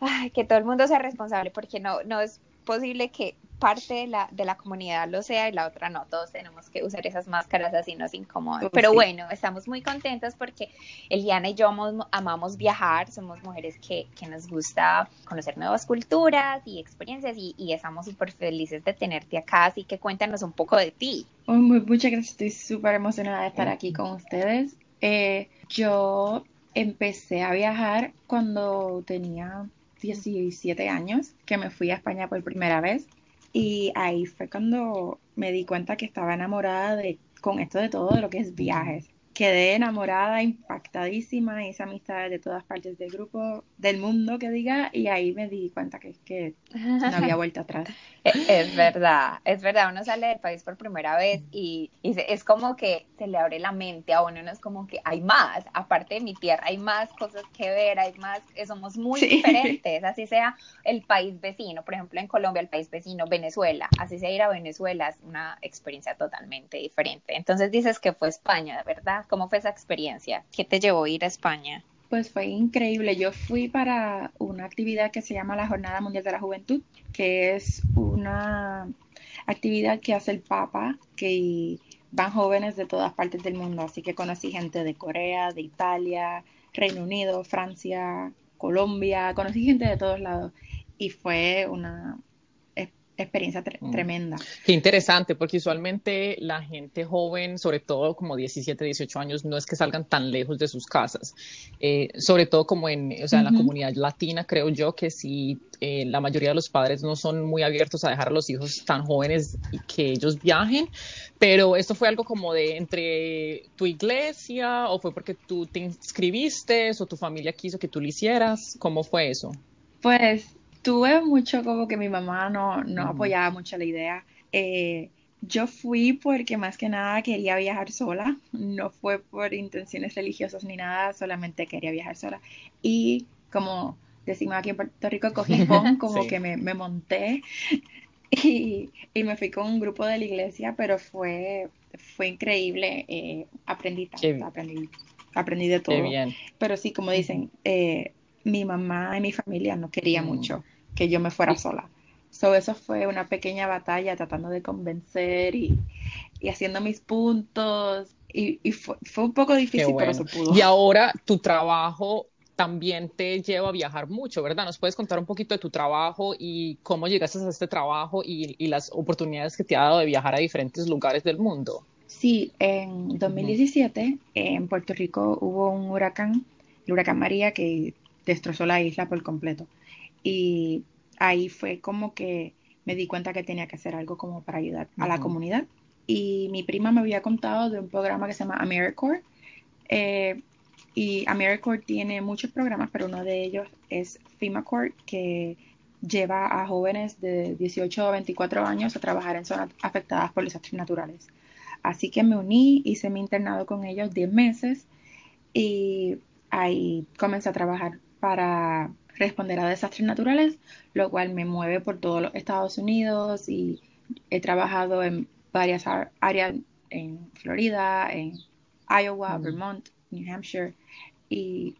ay, que todo el mundo sea responsable, porque no, no es posible que parte de la, de la comunidad lo sea y la otra no. Todos tenemos que usar esas máscaras así nos incomodan. Oh, Pero sí. bueno, estamos muy contentas porque Eliana y yo amamos, amamos viajar, somos mujeres que, que nos gusta conocer nuevas culturas y experiencias y, y estamos súper felices de tenerte acá, así que cuéntanos un poco de ti. Oh, muy- muchas gracias, estoy súper emocionada de estar aquí con ustedes. Eh, yo empecé a viajar cuando tenía 17 años, que me fui a España por primera vez. Y ahí fue cuando me di cuenta que estaba enamorada de, con esto de todo, de lo que es viajes. Quedé enamorada, impactadísima, hice amistades de todas partes del grupo, del mundo que diga, y ahí me di cuenta que, que no había vuelta atrás. <laughs> Es verdad, es verdad, uno sale del país por primera vez y, y se- es como que se le abre la mente a uno, no es como que hay más, aparte de mi tierra, hay más cosas que ver, hay más, eh, somos muy Sí. diferentes, así sea el país vecino, por ejemplo en Colombia el país vecino, Venezuela, así sea ir a Venezuela es una experiencia totalmente diferente. Entonces dices que fue España, ¿verdad? ¿Cómo fue esa experiencia? ¿Qué te llevó a ir a España? Pues fue increíble. Yo fui para una actividad que se llama la Jornada Mundial de la Juventud, que es una actividad que hace el Papa, que van jóvenes de todas partes del mundo. Así que conocí gente de Corea, de Italia, Reino Unido, Francia, Colombia, conocí gente de todos lados y fue una experiencia tre- Mm. tremenda. Qué interesante, porque usualmente la gente joven, sobre todo como 17, 18 años, no es que salgan tan lejos de sus casas. Eh, sobre todo como en, o sea, en la Ujú. comunidad latina, creo yo que sí, eh, la mayoría de los padres no son muy abiertos a dejar a los hijos tan jóvenes y que ellos viajen. Pero esto fue algo como de entre tu iglesia o fue porque tú te inscribiste o tu familia quiso que tú lo hicieras. ¿Cómo fue eso? Pues tuve mucho como que mi mamá no, no apoyaba mucho la idea. Eh, yo fui porque más que nada quería viajar sola, no fue por intenciones religiosas ni nada, solamente quería viajar sola. Y como decimos aquí en Puerto Rico, cogí pon, <laughs> como Sí. que me, me monté <laughs> y, y me fui con un grupo de la iglesia, pero fue, fue increíble. eh, aprendí tanto, aprendí, aprendí de todo. Pero sí, como dicen, eh, mi mamá y mi familia no quería Mm. mucho que yo me fuera sola. So, eso fue una pequeña batalla tratando de convencer y, y haciendo mis puntos. Y, y fue, fue un poco difícil, pero se pudo. Y ahora tu trabajo también te lleva a viajar mucho, ¿verdad? ¿Nos puedes contar un poquito de tu trabajo y cómo llegaste a este trabajo y, y las oportunidades que te ha dado de viajar a diferentes lugares del mundo? Sí, en 2017 en Puerto Rico hubo un huracán el huracán María que destrozó la isla por completo. Y ahí fue como que me di cuenta que tenía que hacer algo como para ayudar a la comunidad. Y mi prima me había contado de un programa que se llama AmeriCorps. Eh, y AmeriCorps tiene muchos programas, pero uno de ellos es FEMACorps, que lleva a jóvenes de 18 a 24 años a trabajar en zonas afectadas por desastres naturales. Así que me uní, hice mi internado con ellos 10 meses y ahí comencé a trabajar para responder a desastres naturales, lo cual me mueve por todos los Estados Unidos y he trabajado en varias áreas en Florida, en Iowa, Vermont, New Hampshire y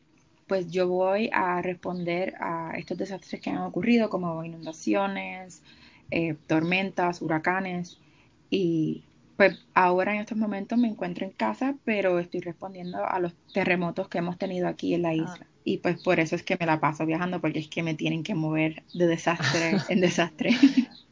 pues yo voy a responder a estos desastres que han ocurrido como inundaciones, eh, tormentas, huracanes y pues ahora en estos momentos me encuentro en casa, pero estoy respondiendo a los terremotos que hemos tenido aquí en la ah. Y pues por eso es que me la paso viajando, porque es que me tienen que mover de desastre <laughs> en desastre.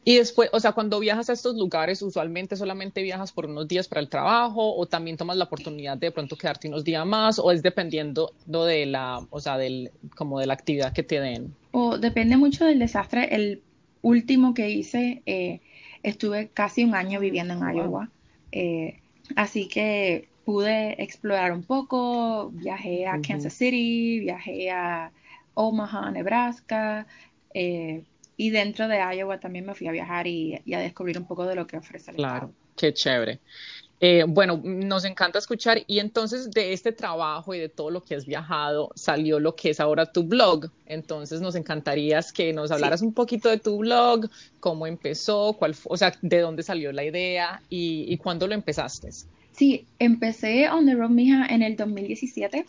Y después, o sea, cuando viajas a estos lugares, usualmente solamente viajas por unos días para el trabajo o también tomas la oportunidad de, de pronto quedarte unos días más o es dependiendo de la, o sea, del, como de la actividad que te den. O depende mucho del desastre. El último que hice, eh, estuve casi un año viviendo en Iowa. Eh, así que pude explorar un poco, viajé a Kansas City, viajé a Omaha, Nebraska, eh, y dentro de Iowa también me fui a viajar y, a descubrir un poco de lo que ofrece el Claro, qué chévere. Eh, bueno, nos encanta escuchar y entonces de este trabajo y de todo lo que has viajado salió lo que es ahora tu blog. Entonces nos encantaría que nos hablaras un poquito de tu blog, cómo empezó, cuál, o sea, de dónde salió la idea y, y cuándo lo empezaste. Sí, empecé On the Road Mija en el 2017.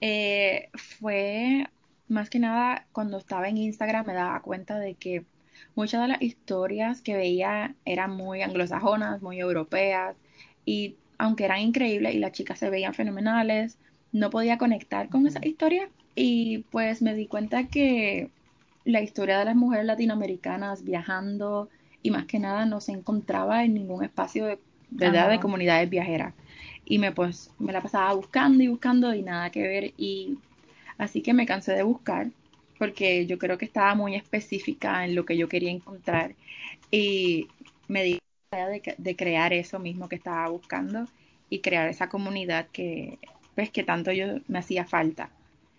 Eh, fue más que nada cuando estaba en Instagram me daba cuenta de que muchas de las historias que veía eran muy anglosajonas, muy europeas y aunque eran increíbles y las chicas se veían fenomenales, no podía conectar con esa historia y pues me di cuenta que la historia de las mujeres latinoamericanas viajando y más que nada no se encontraba en ningún espacio de ¿verdad? De comunidades viajeras. Y me, pues, me la pasaba buscando y buscando y nada que ver. Y así que me cansé de buscar porque yo creo que estaba muy específica en lo que yo quería encontrar. Y me di de, de crear eso mismo que estaba buscando y crear esa comunidad que, pues, que tanto yo me hacía falta.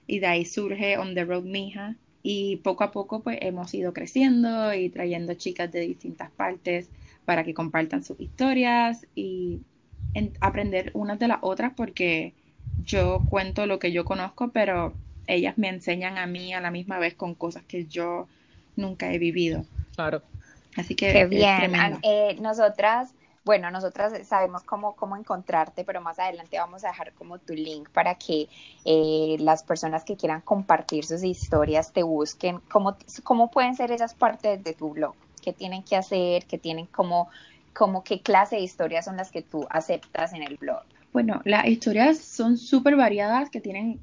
Y de ahí surge On the Road Mija. Y poco a poco, pues, hemos ido creciendo y trayendo chicas de distintas partes para que compartan sus historias y aprender unas de las otras porque yo cuento lo que yo conozco, pero ellas me enseñan a mí a la misma vez con cosas que yo nunca he vivido. Claro. Así que Qué bien. Eh, nosotras, bueno, nosotras sabemos cómo, cómo encontrarte, pero más adelante vamos a dejar como tu link para que eh, las personas que quieran compartir sus historias te busquen. ¿Cómo, cómo pueden ser esas partes de tu blog? Qué tienen que hacer, qué tienen como, como qué clase de historias son las que tú aceptas en el blog. Bueno, las historias son súper variadas que tienen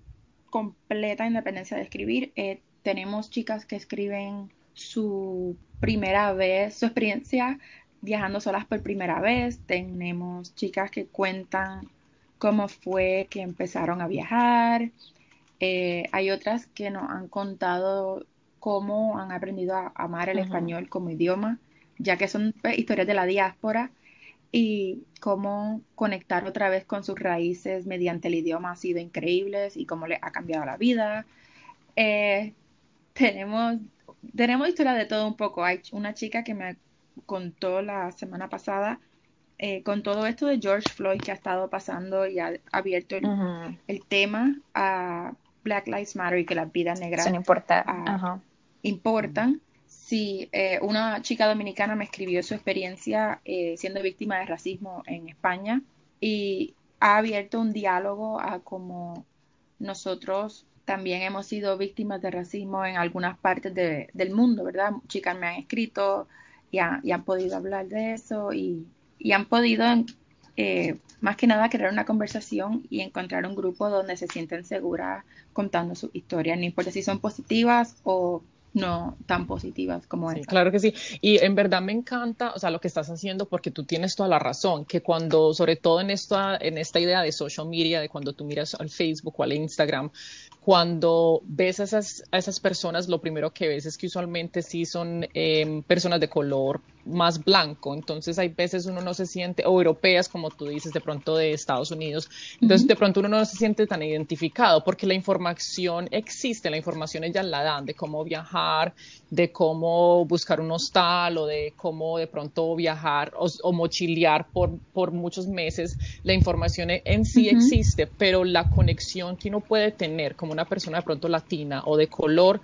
completa independencia de escribir. Eh, tenemos chicas que escriben su primera vez, su experiencia viajando solas por primera vez. Tenemos chicas que cuentan cómo fue que empezaron a viajar. Eh, hay otras que nos han contado cómo han aprendido a amar el español como idioma, ya que son pues, historias de la diáspora y cómo conectar otra vez con sus raíces mediante el idioma ha sido increíble y cómo le ha cambiado la vida. Eh, tenemos, tenemos historias de todo un poco. Hay una chica que me contó la semana pasada eh, con todo esto de George Floyd que ha estado pasando y ha abierto el, tema a Black Lives Matter y que las vidas negras son importantes importan. Si eh, una chica dominicana me escribió su experiencia eh, siendo víctima de racismo en España y ha abierto un diálogo a cómo nosotros también hemos sido víctimas de racismo en algunas partes del mundo, ¿verdad? Chicas me han escrito y, han podido hablar de eso y, han podido, eh, más que nada, crear una conversación y encontrar un grupo donde se sienten seguras contando sus historias, no importa si son positivas o no tan positivas como sí, esta. Claro que sí. Y en verdad me encanta, o sea, lo que estás haciendo porque tú tienes toda la razón, que cuando, sobre todo en esta, en esta idea de social media, de cuando tú miras al Facebook o al Instagram, cuando ves a esas, a esas personas, lo primero que ves es que usualmente sí son eh, personas de color más blanco, entonces hay veces uno no se siente, o europeas, como tú dices, de pronto de Estados Unidos, entonces uh -huh. de pronto uno no se siente tan identificado porque la información existe, la información ella la dan de cómo viajar, de cómo buscar un hostal o de cómo de pronto viajar o, o mochilear por, por muchos meses, la información en sí uh -huh. existe, pero la conexión que uno puede tener como una persona de pronto latina o de color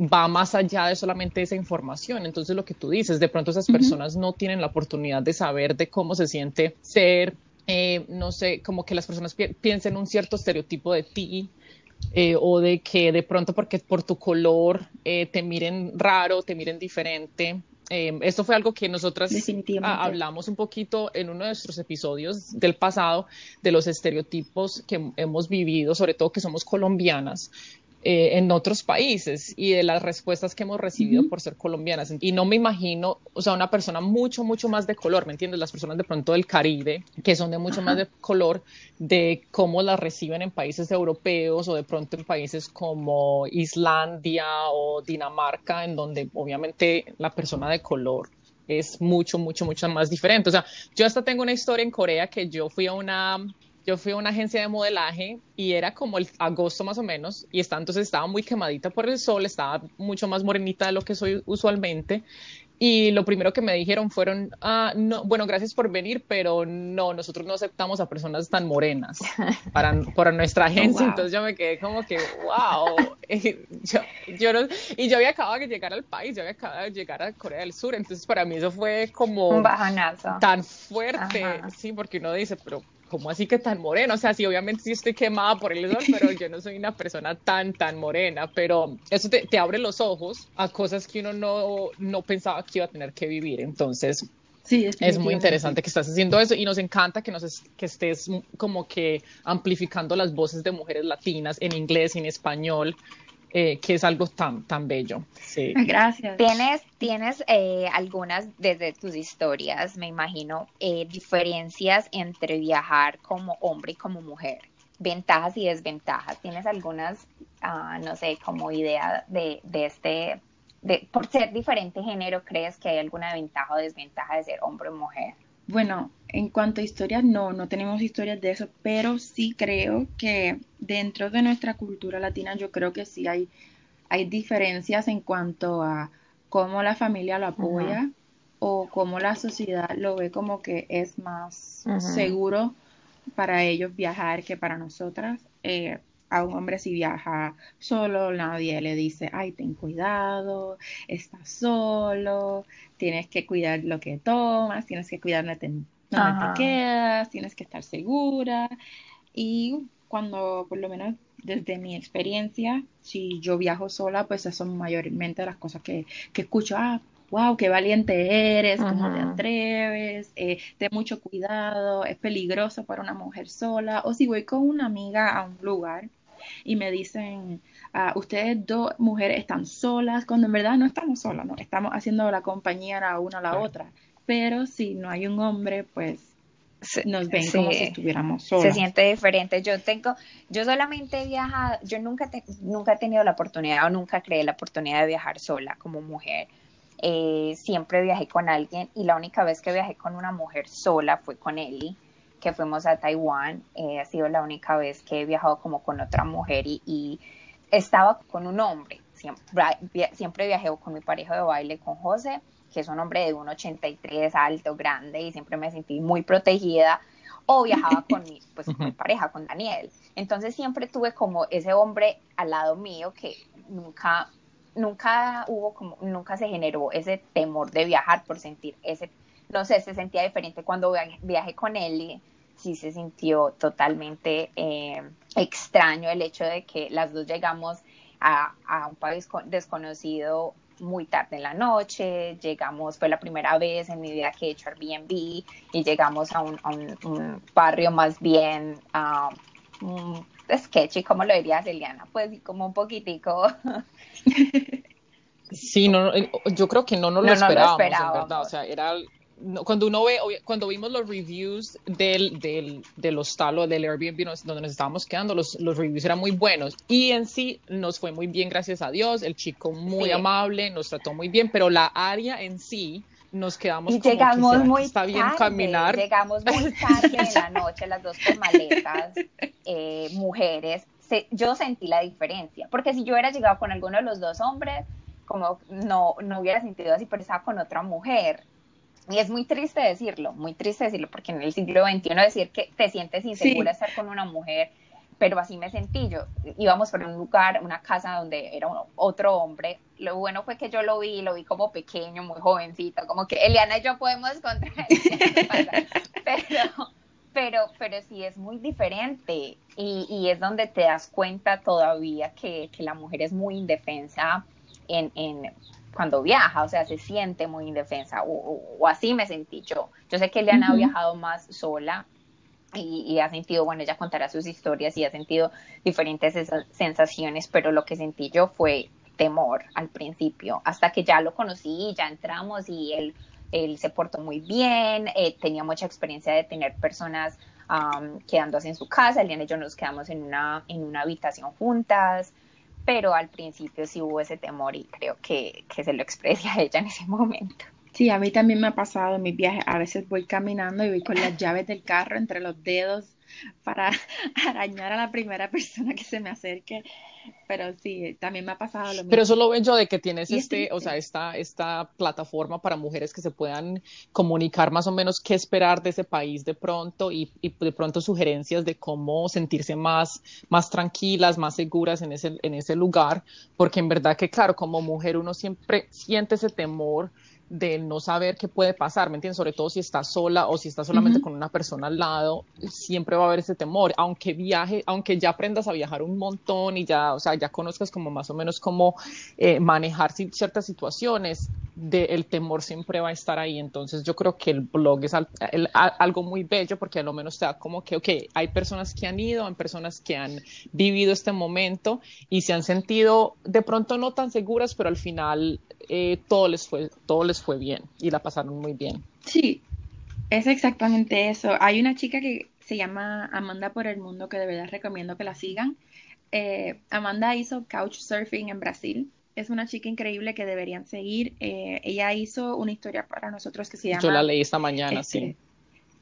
va más allá de solamente esa información. Entonces, lo que tú dices, de pronto esas personas uh -huh. no tienen la oportunidad de saber de cómo se siente ser, eh, no sé, como que las personas pi piensen un cierto estereotipo de ti. Eh, o de que de pronto porque por tu color eh, te miren raro, te miren diferente. Eh, esto fue algo que nosotras hablamos un poquito en uno de nuestros episodios del pasado de los estereotipos que hemos vivido, sobre todo que somos colombianas, eh, en otros países y de las respuestas que hemos recibido uh -huh. por ser colombianas. Y no me imagino, o sea, una persona mucho, mucho más de color, ¿me entiendes? Las personas de pronto del Caribe, que son de mucho Ajá. más de color, de cómo las reciben en países europeos o de pronto en países como Islandia o Dinamarca, en donde obviamente la persona de color es mucho, mucho, mucho más diferente. O sea, yo hasta tengo una historia en Corea que yo fui a una yo fui a una agencia de modelaje y era como el agosto más o menos y está, entonces estaba muy quemadita por el sol, estaba mucho más morenita de lo que soy usualmente y lo primero que me dijeron fueron, ah, no, bueno, gracias por venir, pero no, nosotros no aceptamos a personas tan morenas <laughs> para, para nuestra agencia. Oh, wow. Entonces yo me quedé como que, wow. <laughs> yo, yo no, y yo había acabado de llegar al país, yo había acabado de llegar a Corea del Sur. Entonces para mí eso fue como un bajonazo. tan fuerte, Ajá. sí, porque uno dice, pero ¿cómo así que tan moreno? O sea, sí, obviamente sí estoy quemada por el sol, pero yo no soy una persona tan, tan morena, pero eso te, te abre los ojos a cosas que uno no, no pensaba que iba a tener que vivir. Entonces, Sí, es muy interesante que estás haciendo eso y nos encanta que, nos es, que estés como que amplificando las voces de mujeres latinas en inglés y en español, eh, que es algo tan, tan bello. Sí. Gracias. Tienes, tienes eh, algunas desde tus historias, me imagino, eh, diferencias entre viajar como hombre y como mujer. Ventajas y desventajas. ¿Tienes algunas, uh, no sé, como idea de, de este de, por ser diferente género, ¿crees que hay alguna ventaja o desventaja de ser hombre o mujer? Bueno, en cuanto a historias, no, no tenemos historias de eso, pero sí creo que dentro de nuestra cultura latina, yo creo que sí hay, hay diferencias en cuanto a cómo la familia lo apoya uh -huh. o cómo la sociedad lo ve como que es más uh -huh. seguro para ellos viajar que para nosotras. Eh, a un hombre si viaja solo, nadie le dice, ay, ten cuidado, estás solo, tienes que cuidar lo que tomas, tienes que cuidar donde te, donde te quedas, tienes que estar segura. Y cuando, por lo menos desde mi experiencia, si yo viajo sola, pues esas son mayormente las cosas que, que escucho, ah, wow, qué valiente eres, cómo te atreves, eh, ten mucho cuidado, es peligroso para una mujer sola. O si voy con una amiga a un lugar y me dicen, uh, ustedes dos mujeres están solas, cuando en verdad no estamos solas, no, estamos haciendo la compañía la una a la otra. Pero si no hay un hombre, pues nos ven sí, como si estuviéramos solas. Se siente diferente. Yo tengo, yo solamente he viajado, yo nunca, te, nunca he tenido la oportunidad o nunca creé la oportunidad de viajar sola como mujer. Eh, siempre viajé con alguien y la única vez que viajé con una mujer sola fue con Eli, que fuimos a Taiwán. Eh, ha sido la única vez que he viajado como con otra mujer y, y estaba con un hombre. Siempre, siempre viajé con mi pareja de baile, con José, que es un hombre de 1,83, alto, grande y siempre me sentí muy protegida. O viajaba con mi, pues, con mi pareja, con Daniel. Entonces siempre tuve como ese hombre al lado mío que nunca nunca hubo como, nunca se generó ese temor de viajar por sentir ese, no sé, se sentía diferente cuando viajé, con él y sí se sintió totalmente eh, extraño el hecho de que las dos llegamos a, a un país desconocido muy tarde en la noche, llegamos, fue la primera vez en mi vida que he hecho Airbnb y llegamos a un, barrio más bien um, sketchy, como lo diría Celiana, pues como un poquitico <laughs> Sí, no, eh, yo creo que no nos lo, esperábamos, en verdad. O sea, era cuando uno ve, cuando vimos los reviews del, del, del hostal o del Airbnb donde nos estábamos quedando, los, los, reviews eran muy buenos. Y en sí nos fue muy bien, gracias a Dios. El chico muy amable, nos trató muy bien, pero la área en sí nos quedamos y llegamos muy está bien tarde, caminar. Llegamos muy <laughs> tarde en la noche, las dos con maletas, eh, mujeres. yo sentí la diferencia, porque si yo hubiera llegado con alguno de los dos hombres, como no, no hubiera sentido así, pero estaba con otra mujer. Y es muy triste decirlo, muy triste decirlo, porque en el siglo XXI decir que te sientes insegura estar con una mujer, pero así me sentí yo. Íbamos por un lugar, una casa donde era otro hombre. Lo bueno fue que yo lo vi, lo vi como pequeño, muy jovencito, como que Eliana y yo podemos encontrar. <laughs> pero, pero, pero sí es muy diferente y, y, es donde te das cuenta todavía que, que la mujer es muy indefensa en, en, cuando viaja, o sea, se siente muy indefensa, o, así me sentí yo. Yo sé que Eliana ha viajado más sola y, ha sentido, bueno, ella contará sus historias y ha sentido diferentes sensaciones, pero lo que sentí yo fue temor al principio, hasta que ya lo conocí, ya entramos y él, él se portó muy bien, eh, tenía mucha experiencia de tener personas quedándose en su casa, Eliana y yo nos quedamos en una, en una habitación juntas, pero al principio sí hubo ese temor y creo que, que se lo expresa a ella en ese momento. Sí, a mí también me ha pasado en mis viajes. A veces voy caminando y voy con las llaves del carro entre los dedos para <laughs> arañar a la primera persona que se me acerque. Pero sí, también me ha pasado lo mismo. Pero eso lo ven yo de que tienes este, o sea, esta, esta plataforma para mujeres que se puedan comunicar más o menos qué esperar de ese país de pronto y, y de pronto sugerencias de cómo sentirse más, más tranquilas, más seguras en ese, en ese lugar. Porque en verdad que, claro, como mujer uno siempre siente ese temor de no saber qué puede pasar, ¿me entiendes? Sobre todo si está sola o si está solamente con una persona al lado, siempre va a haber ese temor, aunque viaje, aunque ya aprendas a viajar un montón y ya, o sea, ya conozcas como más o menos cómo eh, manejar ciertas situaciones, de, el temor siempre va a estar ahí. Entonces yo creo que el blog es algo muy bello porque a lo menos te da como que, ok, hay personas que han ido, hay personas que han vivido este momento y se han sentido de pronto no tan seguras, pero al final eh, todo, les fue, todo les fue bien y la pasaron muy bien. Sí, es exactamente eso. Hay una chica que se llama Amanda por el Mundo que de verdad recomiendo que la sigan. Eh, Amanda hizo couchsurfing en Brasil. Es una chica increíble que deberían seguir. Eh, ella hizo una historia para nosotros que se llama... Yo la leí esta mañana, sí.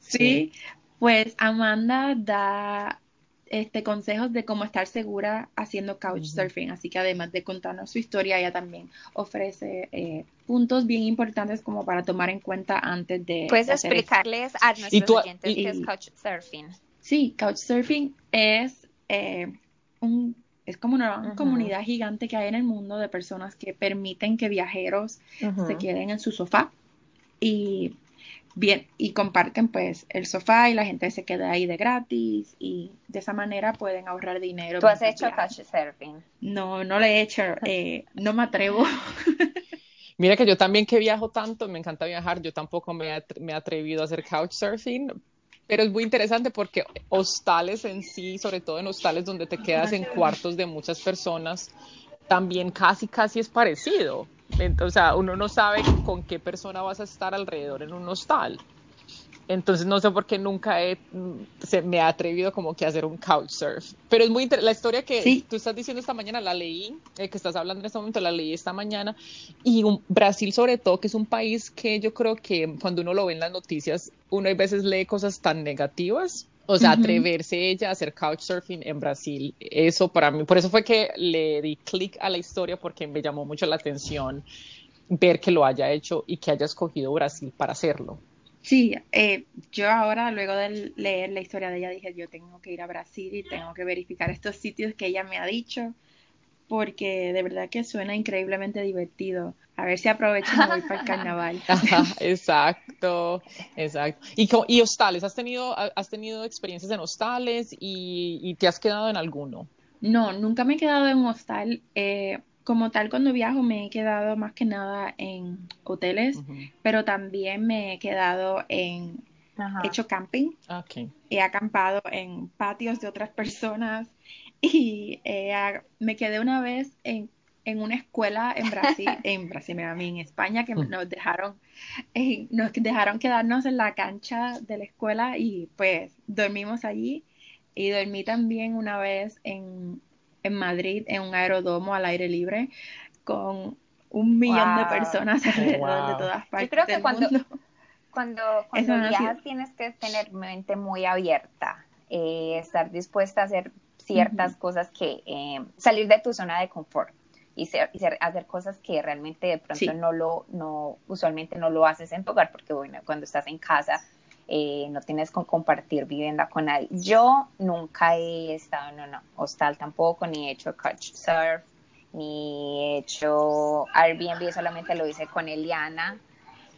Este, sí. Pues Amanda da este, consejos de cómo estar segura haciendo couchsurfing. Así que además de contarnos su historia, ella también ofrece eh, puntos bien importantes como para tomar en cuenta antes de. Puedes explicarles a nuestros oyentes qué es couchsurfing. Sí, couchsurfing es eh, un es como una comunidad gigante que hay en el mundo de personas que permiten que viajeros se queden en su sofá y bien y comparten pues el sofá y la gente se queda ahí de gratis y de esa manera pueden ahorrar dinero. ¿Tú has hecho couchsurfing? No, no lo he hecho, eh, no me atrevo. <laughs> Mira que yo también que viajo tanto, me encanta viajar, yo tampoco me, he atrevido a hacer couchsurfing, pero es muy interesante porque hostales en sí, sobre todo en hostales donde te quedas en cuartos de muchas personas, también casi, casi es parecido. Entonces, o sea, uno no sabe con qué persona vas a estar alrededor en un hostal. Entonces no sé por qué nunca he, se me ha atrevido como que a hacer un couchsurf. Pero es muy interesante. La historia que tú estás diciendo esta mañana la leí, eh, que estás hablando en este momento, la leí esta mañana. Y Brasil sobre todo, que es un país que yo creo que cuando uno lo ve en las noticias, uno a veces lee cosas tan negativas o sea, atreverse ella a hacer couchsurfing en Brasil, eso para mí, por eso fue que le di clic a la historia porque me llamó mucho la atención ver que lo haya hecho y que haya escogido Brasil para hacerlo. Sí, eh, yo ahora luego de leer la historia de ella dije, yo tengo que ir a Brasil y tengo que verificar estos sitios que ella me ha dicho porque de verdad que suena increíblemente divertido. A ver si aprovecho y voy para el <laughs> carnaval. <laughs> exacto, exacto. ¿Y, ¿Y, hostales? ¿Has tenido, ¿Has tenido experiencias en hostales y, te has quedado en alguno? No, nunca me he quedado en un hostal. Eh, como tal, cuando viajo me he quedado más que nada en hoteles, pero también me he quedado en... hecho camping. Okay. He acampado en patios de otras personas y eh, me quedé una vez en en una escuela en Brasil, <laughs> en Brasil, a mí en España, que nos dejaron, eh, nos dejaron quedarnos en la cancha de la escuela y pues dormimos allí. Y dormí también una vez en, en Madrid, en un aerodomo al aire libre, con un millón de personas <laughs> alrededor de todas partes. Yo creo que cuando, cuando, cuando viajas tienes que tener mente muy abierta, eh, estar dispuesta a hacer ciertas cosas que eh, salir de tu zona de confort y, ser, hacer cosas que realmente de pronto no lo, no, usualmente no lo haces en tu hogar, porque bueno, cuando estás en casa eh, no tienes con compartir vivienda con nadie. Yo nunca he estado en un hostal tampoco, ni he hecho couchsurf, ni he hecho Airbnb, solamente lo hice con Eliana.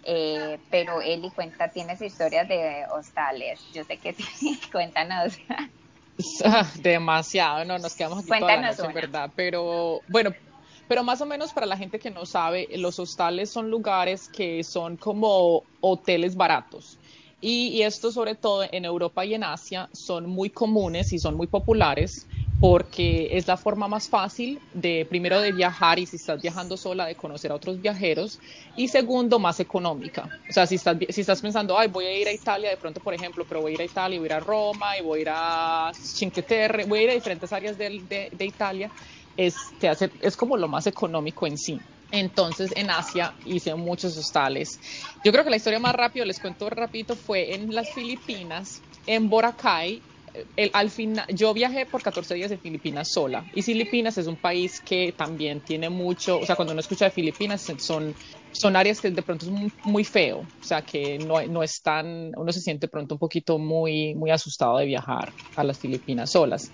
Eh, pero Eli cuenta, tienes historias de hostales. Yo sé que <laughs> sí, cuéntanos. <laughs> Demasiado, no, nos quedamos aquí toda la noche, verdad. Pero bueno, pero más o menos para la gente que no sabe, los hostales son lugares que son como hoteles baratos. Y, y esto sobre todo en Europa y en Asia son muy comunes y son muy populares porque es la forma más fácil de, primero, de viajar y si estás viajando sola, de conocer a otros viajeros, y segundo, más económica. O sea, si estás, si estás pensando, ay, voy a ir a Italia, de pronto, por ejemplo, pero voy a ir a Italia, voy a ir a Roma, y voy a ir a Cinque Terre, voy a ir a diferentes áreas de, de, de Italia, es, te hace, es como lo más económico en sí. Entonces en Asia hice muchos hostales. Yo creo que la historia más rápido, les cuento rapidito, fue en las Filipinas, en Boracay. Al final, yo viajé por 14 días en Filipinas sola. Y Filipinas es un país que también tiene mucho, o sea, cuando uno escucha de Filipinas son, son áreas que de pronto es muy, feo, o sea, que no, no es tan, uno se siente pronto un poquito muy, muy asustado de viajar a las Filipinas solas.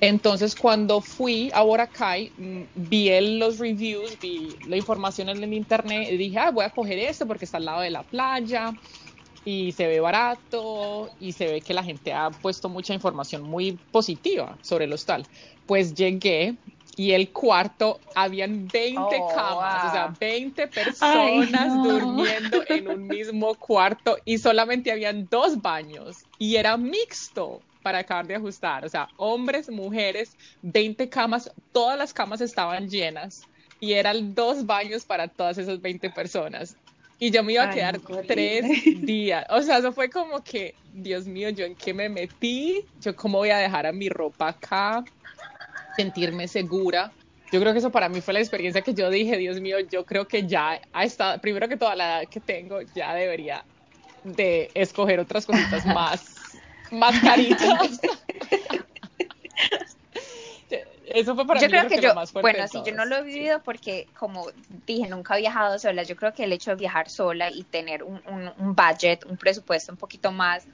Entonces, cuando fui a Boracay, mm, vi los reviews, vi la información en el internet y dije, ah, voy a coger esto porque está al lado de la playa y se ve barato y se ve que la gente ha puesto mucha información muy positiva sobre el hostal. Pues llegué y el cuarto habían 20 camas, o sea, 20 personas durmiendo en un mismo cuarto y solamente habían dos baños y era mixto para acabar de ajustar. O sea, hombres, mujeres, 20 camas, todas las camas estaban llenas y eran dos baños para todas esas 20 personas. Y yo me iba a quedar tres días. O sea, eso fue como que, Dios mío, ¿yo en qué me metí? ¿Yo cómo voy a dejar a mi ropa acá? Sentirme segura. Yo creo que eso para mí fue la experiencia que yo dije, Dios mío, yo creo que ya ha estado, primero que toda la edad que tengo, ya debería de escoger otras cositas <laughs> más más caritos. <laughs> Eso fue para yo mí creo que, yo, lo más fuerte Bueno, sí, yo no lo he vivido porque, como dije, nunca he viajado sola. Yo creo que el hecho de viajar sola y tener un, un, budget, un presupuesto un poquito más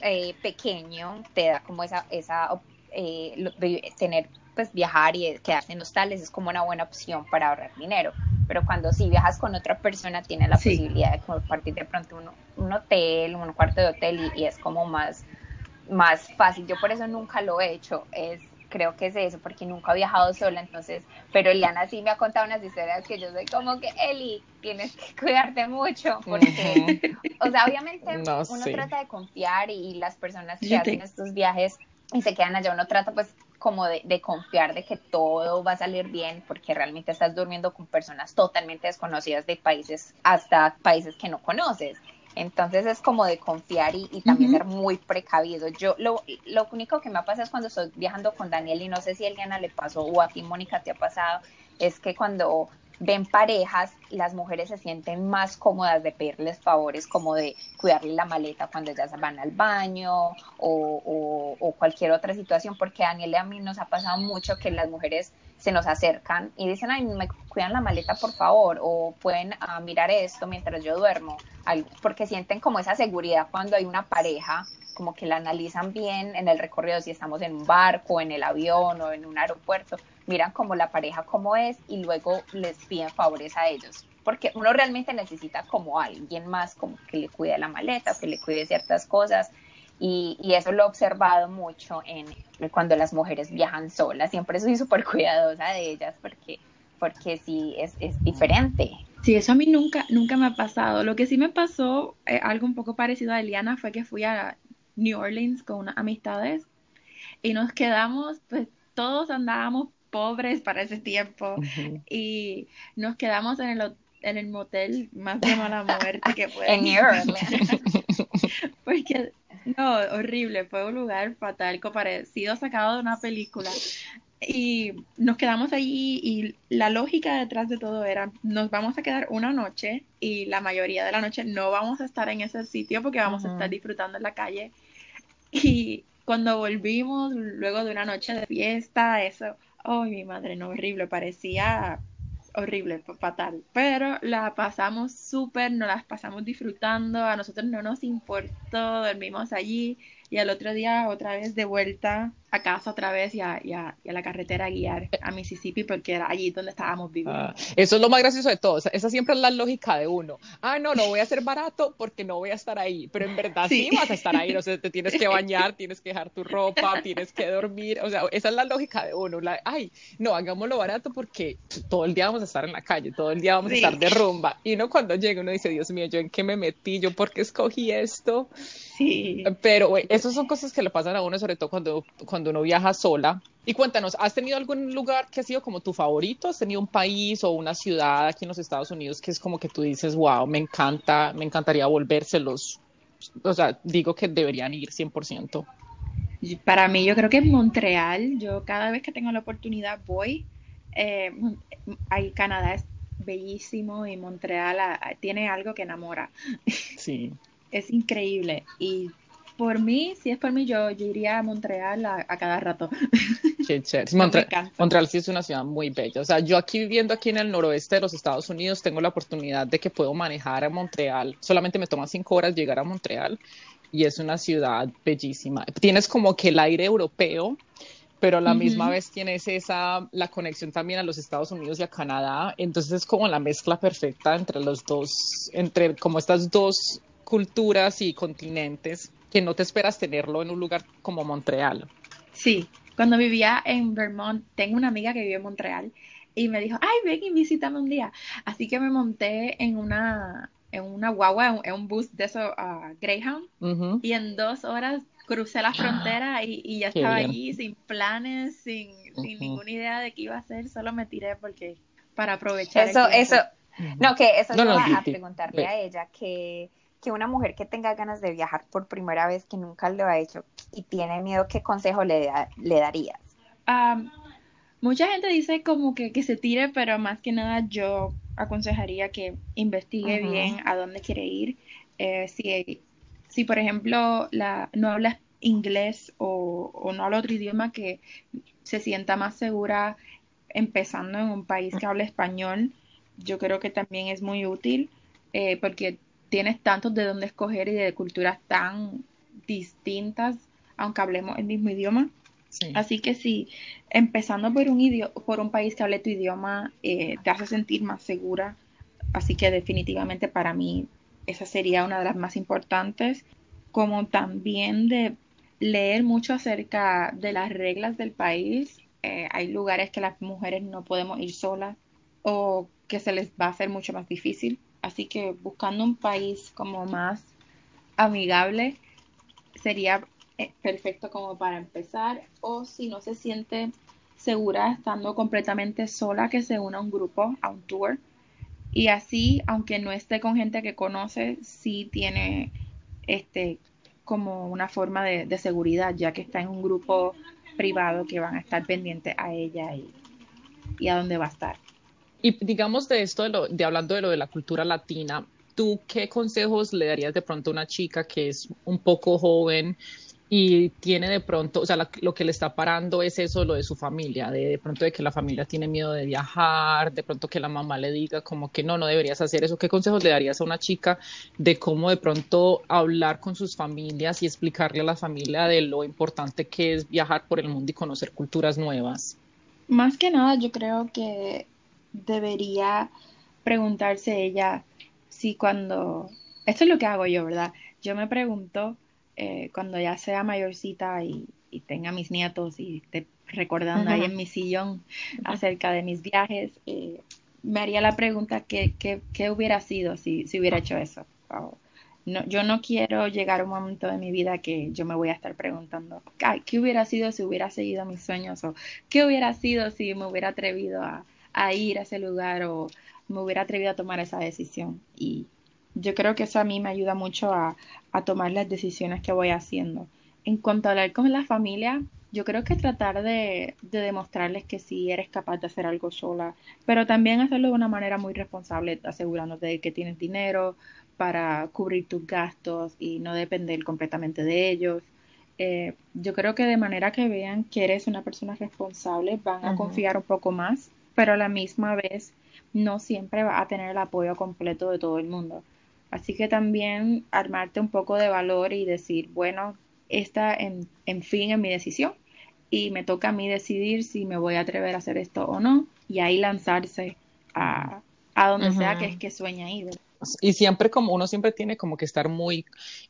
eh, pequeño, te da como esa, esa eh, tener, pues viajar y quedarse en hostales es como una buena opción para ahorrar dinero. Pero cuando si viajas con otra persona, tienes la posibilidad de compartir de pronto un, un hotel, un cuarto de hotel y, y es como más más fácil. Yo por eso nunca lo he hecho. Es creo que es eso, porque nunca he viajado sola, entonces, pero Eliana sí me ha contado unas historias que yo soy como que, Eli, tienes que cuidarte mucho, porque, o sea, obviamente uno trata de confiar y, las personas que hacen estos viajes y se quedan allá, uno trata pues como de, de, confiar de que todo va a salir bien, porque realmente estás durmiendo con personas totalmente desconocidas de países hasta países que no conoces. Entonces es como de confiar y, también ser muy precavido. Yo lo, lo, único que me ha pasado es cuando estoy viajando con Daniel y no sé si a Eliana le pasó o a ti Mónica te ha pasado, es que cuando ven parejas, las mujeres se sienten más cómodas de pedirles favores como de cuidarle la maleta cuando ellas van al baño o, o, cualquier otra situación, porque Daniel y a mí nos ha pasado mucho que las mujeres se nos acercan y dicen, ay, me cuidan la maleta por favor, o pueden ah, mirar esto mientras yo duermo, porque sienten como esa seguridad cuando hay una pareja, como que la analizan bien en el recorrido, si estamos en un barco, en el avión o en un aeropuerto, miran como la pareja cómo es y luego les piden favores a ellos, porque uno realmente necesita como alguien más como que le cuide la maleta, que le cuide ciertas cosas. Y, y eso lo he observado mucho en cuando las mujeres viajan solas. Siempre soy súper cuidadosa de ellas porque, porque sí es, es, diferente. Sí, eso a mí nunca, nunca me ha pasado. Lo que sí me pasó, eh, algo un poco parecido a Eliana, fue que fui a New Orleans con unas amistades y nos quedamos, pues todos andábamos pobres para ese tiempo y nos quedamos en el, en el motel más de mala <laughs> muerte que fue. en New Orleans. <laughs> Porque, no, horrible, fue un lugar fatal, parecido sacado de una película. Y nos quedamos allí y la lógica detrás de todo era, nos vamos a quedar una noche y la mayoría de la noche no vamos a estar en ese sitio porque vamos a estar disfrutando en la calle. Y cuando volvimos, luego de una noche de fiesta, eso, ay, mi madre, no, horrible, parecía horrible, fatal. Pero la pasamos súper, nos las pasamos disfrutando, a nosotros no nos importó, dormimos allí y al otro día otra vez de vuelta a casa otra vez y a, la carretera a guiar a Mississippi porque era allí donde estábamos viviendo. Ah, eso es lo más gracioso de todo, esa siempre es la lógica de uno. Ah, no, no voy a hacer barato porque no voy a estar ahí, pero en verdad sí, vas a estar ahí, o sea, te tienes que <laughs> bañar, tienes que dejar tu ropa, tienes que dormir, o sea, esa es la lógica de uno. La, ay, no, hagámoslo barato porque todo el día vamos a estar en la calle, todo el día vamos a estar de rumba. Y uno cuando llega uno dice, Dios mío, ¿yo en qué me metí? ¿Yo por qué escogí esto? Sí. Pero, güey, esas son cosas que le pasan a uno, sobre todo cuando, cuando uno viaja sola. Y cuéntanos, ¿has tenido algún lugar que ha sido como tu favorito? ¿Has tenido un país o una ciudad aquí en los Estados Unidos que es como que tú dices, wow, me encanta, me encantaría volvérselos? O sea, digo que deberían ir 100%. Para mí, yo creo que en Montreal, yo cada vez que tengo la oportunidad voy. Eh, ahí Canadá es bellísimo y Montreal ah, tiene algo que enamora. Sí. Es increíble. Y por mí, si es por mí, yo, iría a Montreal a, cada rato. Qué <laughs> Montreal, sí es una ciudad muy bella. O sea, yo aquí viviendo aquí en el noroeste de los Estados Unidos tengo la oportunidad de que puedo manejar a Montreal. Solamente me toma cinco horas llegar a Montreal y es una ciudad bellísima. Tienes como que el aire europeo, pero a la misma vez tienes esa, la conexión también a los Estados Unidos y a Canadá. Entonces es como la mezcla perfecta entre los dos, entre como estas dos culturas y continentes que no te esperas tenerlo en un lugar como Montreal. Sí, cuando vivía en Vermont, tengo una amiga que vive en Montreal y me dijo, ay, ven y visítame un día. Así que me monté en una, en una guagua, en, un bus de eso, uh, Greyhound, y en dos horas crucé la frontera y, ya estaba allí sin planes, sin, sin ninguna idea de qué iba a hacer, solo me tiré porque para aprovechar. Eso, eso, no, que eso no, no, a preguntarle a ella, que que una mujer que tenga ganas de viajar por primera vez, que nunca lo ha hecho y tiene miedo, ¿qué consejo le, le darías? mucha gente dice como que, que, se tire, pero más que nada yo aconsejaría que investigue bien a dónde quiere ir. Eh, si, si, por ejemplo, la, no habla inglés o, o no habla otro idioma, que se sienta más segura empezando en un país que habla español, yo creo que también es muy útil eh, porque tienes tantos de dónde escoger y de culturas tan distintas, aunque hablemos el mismo idioma. Así que sí, empezando por un, idioma, por un país que hable tu idioma, eh, te hace sentir más segura. Así que definitivamente para mí esa sería una de las más importantes, como también de leer mucho acerca de las reglas del país. Eh, hay lugares que las mujeres no podemos ir solas o que se les va a hacer mucho más difícil. Así que buscando un país como más amigable sería eh, perfecto como para empezar. O si no se siente segura estando completamente sola, que se una a un grupo, a un tour. Y así, aunque no esté con gente que conoce, sí tiene este como una forma de, seguridad, ya que está en un grupo privado que van a estar pendientes a ella y, y a dónde va a estar. Y digamos de esto, de, lo, de hablando de lo de la cultura latina, ¿tú qué consejos le darías de pronto a una chica que es un poco joven y tiene de pronto, o sea, lo que le está parando es eso, lo de su familia, de, de pronto de que la familia tiene miedo de viajar, de pronto que la mamá le diga como que no, no deberías hacer eso. ¿Qué consejos le darías a una chica de cómo de pronto hablar con sus familias y explicarle a la familia de lo importante que es viajar por el mundo y conocer culturas nuevas? Más que nada, yo creo que debería preguntarse ella si cuando... Esto es lo que hago yo, ¿verdad? Yo me pregunto eh, cuando ya sea mayorcita y, tenga mis nietos y esté recordando ahí en mi sillón acerca de mis viajes, eh, me haría la pregunta ¿qué, qué, hubiera sido si, si hubiera hecho eso. no, yo no quiero llegar a un momento de mi vida que yo me voy a estar preguntando, ¿qué hubiera sido si hubiera seguido mis sueños? ¿O qué hubiera sido si me hubiera atrevido a, ir a ese lugar o me hubiera atrevido a tomar esa decisión? Y yo creo que eso a mí me ayuda mucho a, a tomar las decisiones que voy haciendo. En cuanto a hablar con la familia, yo creo que tratar de, de, demostrarles que sí eres capaz de hacer algo sola, pero también hacerlo de una manera muy responsable, asegurándote de que tienes dinero para cubrir tus gastos y no depender completamente de ellos. Eh, yo creo que de manera que vean que eres una persona responsable, van a confiar un poco más, pero a la misma vez no siempre va a tener el apoyo completo de todo el mundo. Así que también armarte un poco de valor y decir, bueno, esta en, en fin es mi decisión y me toca a mí decidir si me voy a atrever a hacer esto o no y ahí lanzarse a, a donde sea que es que sueña ir. Y siempre como uno siempre tiene como que estar muy,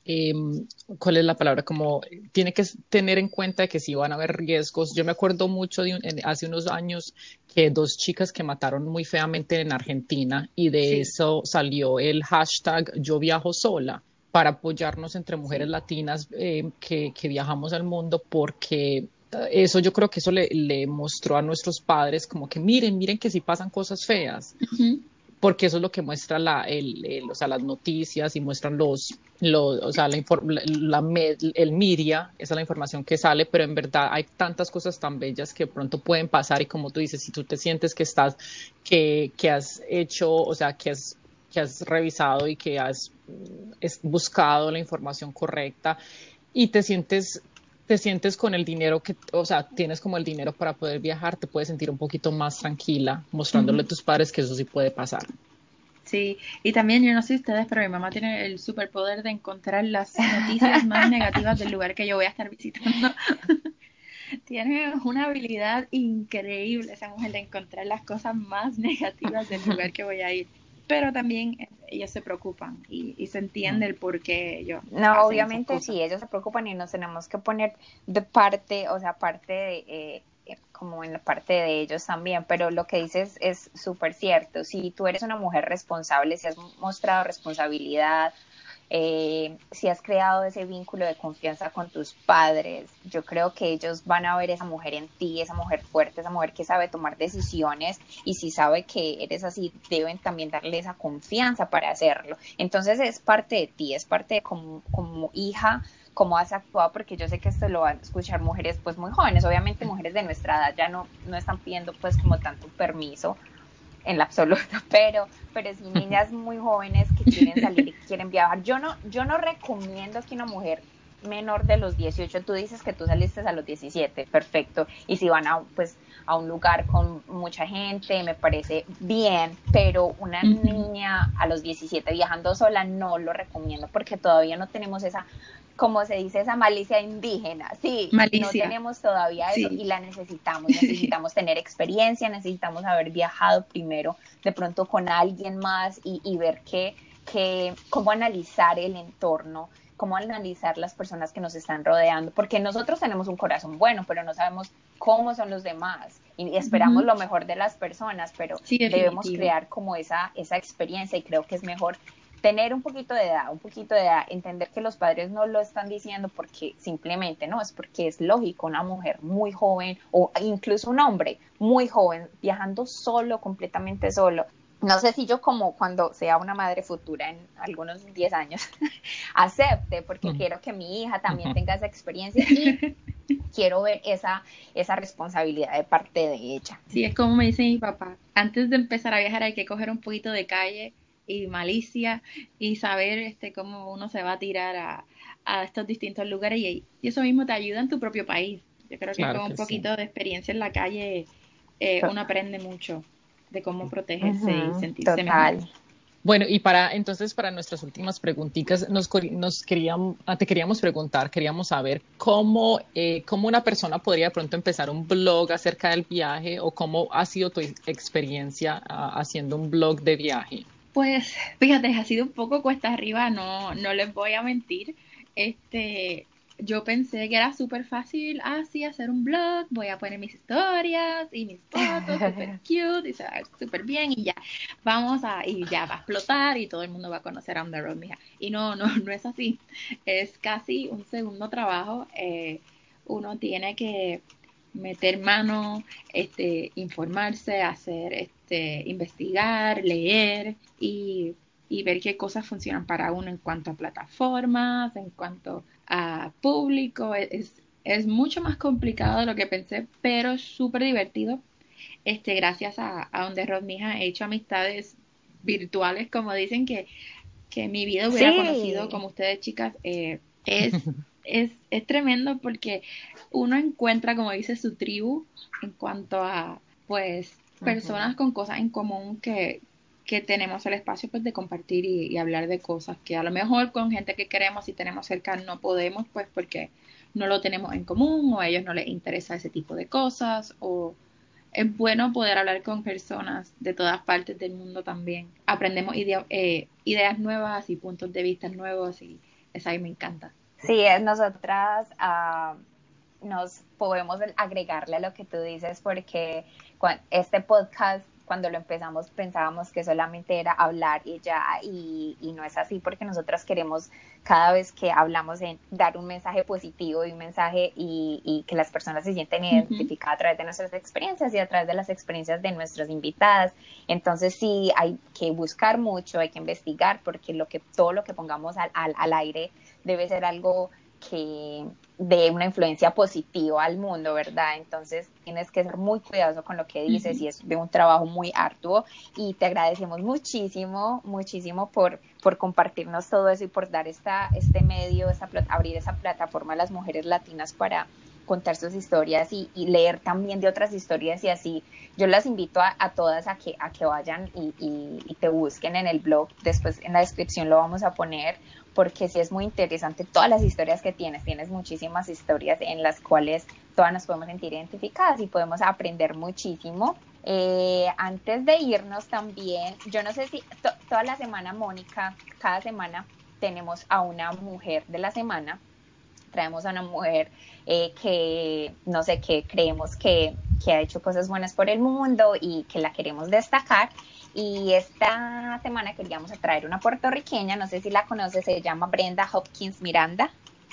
em, ¿cuál es la palabra? Como tiene que tener en cuenta que si van a haber riesgos. Yo me acuerdo mucho de hace unos años que dos chicas que mataron muy feamente en Argentina y de eso salió el hashtag yo viajo sola para apoyarnos entre mujeres latinas eh, que, que, viajamos al mundo porque eso yo creo que eso le, le, mostró a nuestros padres como que miren, miren que si pasan cosas feas. Porque eso es lo que muestra la, el, o sea, las noticias y muestran los, los o sea, la, la, el media, esa es la información que sale, pero en verdad hay tantas cosas tan bellas que pronto pueden pasar y como tú dices, si tú te sientes que estás, que, que has hecho, o sea, que has que has revisado y que has buscado la información correcta y te sientes te sientes con el dinero que, o sea, tienes como el dinero para poder viajar, te puedes sentir un poquito más tranquila mostrándole a tus padres que eso sí puede pasar. Sí, y también yo no sé ustedes, pero mi mamá tiene el superpoder de encontrar las noticias más <laughs> negativas del lugar que yo voy a estar visitando. <laughs> tiene una habilidad increíble esa mujer de encontrar las cosas más negativas del lugar que voy a ir pero también ellos se preocupan y, se entiende mm. el por qué ellos. No, obviamente sí, ellos se preocupan y nos tenemos que poner de parte, o sea, parte de, eh, eh, como en la parte de ellos también, pero lo que dices es súper cierto. Si tú eres una mujer responsable, si has mostrado responsabilidad, eh, si has creado ese vínculo de confianza con tus padres, yo creo que ellos van a ver esa mujer en ti, esa mujer fuerte, esa mujer que sabe tomar decisiones y si sabe que eres así, deben también darle esa confianza para hacerlo. Entonces es parte de ti, es parte de como, como hija cómo has actuado, porque yo sé que esto lo van a escuchar mujeres pues muy jóvenes, obviamente mujeres de nuestra edad ya no, no están pidiendo pues como tanto permiso en la absoluta, <laughs> pero, pero sí niñas muy jóvenes que quieren salir y <laughs> quieren viajar. Yo no, yo no recomiendo que una mujer menor de los 18, tú dices que tú saliste a los 17, perfecto, y si van a, pues, a un lugar con mucha gente, me parece bien, pero una niña a los 17 viajando sola no lo recomiendo porque todavía no tenemos esa como se dice, esa malicia indígena. Sí, no tenemos todavía eso y la necesitamos. <laughs> Necesitamos tener experiencia, necesitamos haber viajado primero de pronto con alguien más y, ver qué, qué, cómo analizar el entorno, cómo analizar las personas que nos están rodeando, porque nosotros tenemos un corazón bueno, pero no sabemos cómo son los demás y esperamos lo mejor de las personas, pero debemos crear como esa, esa experiencia y creo que es mejor tener un poquito de edad, un poquito de edad, entender que los padres no lo están diciendo porque simplemente no, es porque es lógico una mujer muy joven o incluso un hombre muy joven viajando solo, completamente solo. No sé si yo como cuando sea una madre futura en algunos 10 años <laughs> acepte porque quiero que mi hija también tenga esa experiencia y <laughs> quiero ver esa, esa responsabilidad de parte de ella. Sí, es como me dice mi papá, antes de empezar a viajar hay que coger un poquito de calle y malicia y saber este cómo uno se va a tirar a, a estos distintos lugares y, eso mismo te ayuda en tu propio país. Yo creo que con un poquito de experiencia en la calle eh, uno aprende mucho de cómo protegerse y sentirse mejor. Bueno, y para entonces para nuestras últimas preguntitas, nos, nos queríamos, ah, te queríamos preguntar, queríamos saber cómo, eh, cómo una persona podría de pronto empezar un blog acerca del viaje o cómo ha sido tu experiencia ah, haciendo un blog de viaje. Pues fíjate, ha sido un poco cuesta arriba, no, no les voy a mentir. Este, yo pensé que era súper fácil así hacer un blog, voy a poner mis historias y mis fotos súper <laughs> cute y se va súper bien y ya, vamos a, y ya va a explotar y todo el mundo va a conocer a On The Road, mija. Y no, no, no es así, es casi un segundo trabajo, eh, uno tiene que meter mano, este, informarse, hacer, este, investigar, leer y, y ver qué cosas funcionan para uno en cuanto a plataformas, en cuanto a público. Es, es mucho más complicado de lo que pensé, pero es súper divertido. Este, gracias a, a donde Rodmija he hecho amistades virtuales, como dicen que, que mi vida hubiera conocido como ustedes, chicas. Eh, es, <laughs> es, es tremendo porque uno encuentra, como dice, su tribu en cuanto a, pues, personas con cosas en común que, que tenemos el espacio pues de compartir y, hablar de cosas que a lo mejor con gente que queremos y tenemos cerca no podemos pues porque no lo tenemos en común o a ellos no les interesa ese tipo de cosas o es bueno poder hablar con personas de todas partes del mundo también. Aprendemos eh, ideas nuevas y puntos de vista nuevos y eso a mí me encanta. Sí, nosotras uh, nos podemos agregarle a lo que tú dices porque este podcast cuando lo empezamos pensábamos que solamente era hablar y ya, y, no es así porque nosotras queremos cada vez que hablamos en dar un mensaje positivo y un mensaje y, que las personas se sienten identificadas a través de nuestras experiencias y a través de las experiencias de nuestras invitadas. Entonces sí, hay que buscar mucho, hay que investigar porque lo que, todo lo que pongamos al, al, al aire debe ser algo que de una influencia positiva al mundo, ¿verdad? Entonces tienes que ser muy cuidadoso con lo que dices y es de un trabajo muy arduo y te agradecemos muchísimo, muchísimo por, por compartirnos todo eso y por dar esta, este medio, esa, abrir esa plataforma a las mujeres latinas para contar sus historias y, leer también de otras historias y así. Yo las invito a, todas a que, a que vayan y, y, te busquen en el blog, después en la descripción lo vamos a poner porque sí es muy interesante todas las historias que tienes. Tienes muchísimas historias en las cuales todas nos podemos sentir identificadas y podemos aprender muchísimo. Eh, antes de irnos también, yo no sé si toda la semana, Mónica, cada semana tenemos a una mujer de la semana, traemos a una mujer eh, que, no sé, que creemos que, que ha hecho cosas buenas por el mundo y que la queremos destacar. Y esta semana queríamos traer una puertorriqueña, no sé si la conoces, se llama Brenda Hopkins Miranda.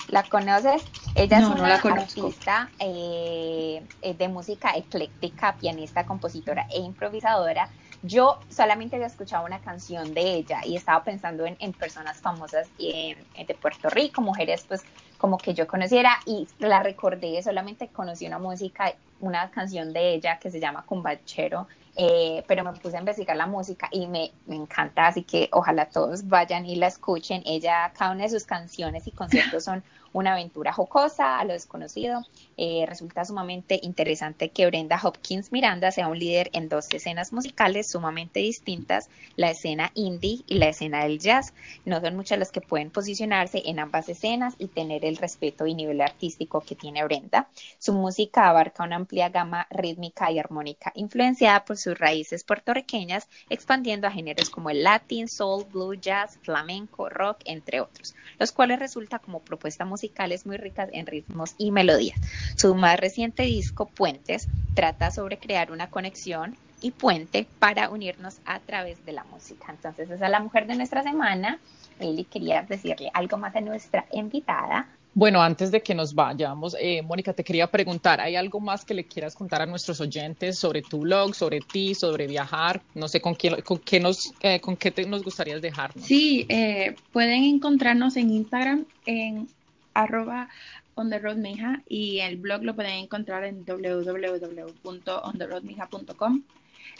¿La conoces? Ella es una artista eh, eh, de música ecléctica, pianista, compositora e improvisadora. Yo solamente había escuchado una canción de ella y estaba pensando en, personas famosas de Puerto Rico, mujeres pues como que yo conociera y la recordé, solamente conocí una música, una canción de ella que se llama Cumbachero eh, pero me puse a investigar la música y me, me, encanta, así que ojalá todos vayan y la escuchen. Ella, cada una de sus canciones y conciertos son <laughs> una aventura jocosa a lo desconocido. Eh, resulta sumamente interesante que Brenda Hopkins Miranda sea un líder en dos escenas musicales sumamente distintas, la escena indie y la escena del jazz. No son muchas las que pueden posicionarse en ambas escenas y tener el respeto y nivel artístico que tiene Brenda. Su música abarca una amplia gama rítmica y armónica influenciada por sus raíces puertorriqueñas, expandiendo a géneros como el latin, soul, blue, jazz, flamenco, rock, entre otros, los cuales resulta como propuesta musical musicales muy ricas en ritmos y melodías. Su más reciente disco, Puentes, trata sobre crear una conexión y puente para unirnos a través de la música. Entonces, esa es la mujer de nuestra semana. Eli, quería decirle algo más a nuestra invitada. Bueno, antes de que nos vayamos, eh, Mónica, te quería preguntar, ¿hay algo más que le quieras contar a nuestros oyentes sobre tu blog, sobre ti, sobre viajar? No sé, ¿con qué, con qué, nos, eh, con qué nos gustaría dejarnos? Sí, eh, pueden encontrarnos en Instagram en arroba on the road mija y el blog lo pueden encontrar en www.ontheroadmija.com.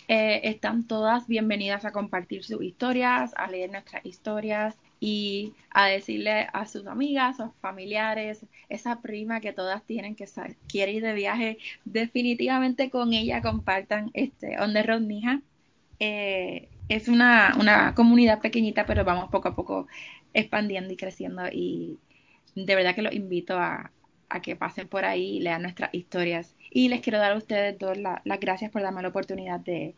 Eh, están todas bienvenidas a compartir sus historias, a leer nuestras historias y a decirle a sus amigas, a sus familiares, esa prima que todas tienen que quiere ir de viaje, definitivamente con ella compartan este On the Road Mija. Eh, es una, una comunidad pequeñita, pero vamos poco a poco expandiendo y creciendo y de verdad que los invito a, que pasen por ahí y lean nuestras historias. Y les quiero dar a ustedes dos las gracias por darme la oportunidad de,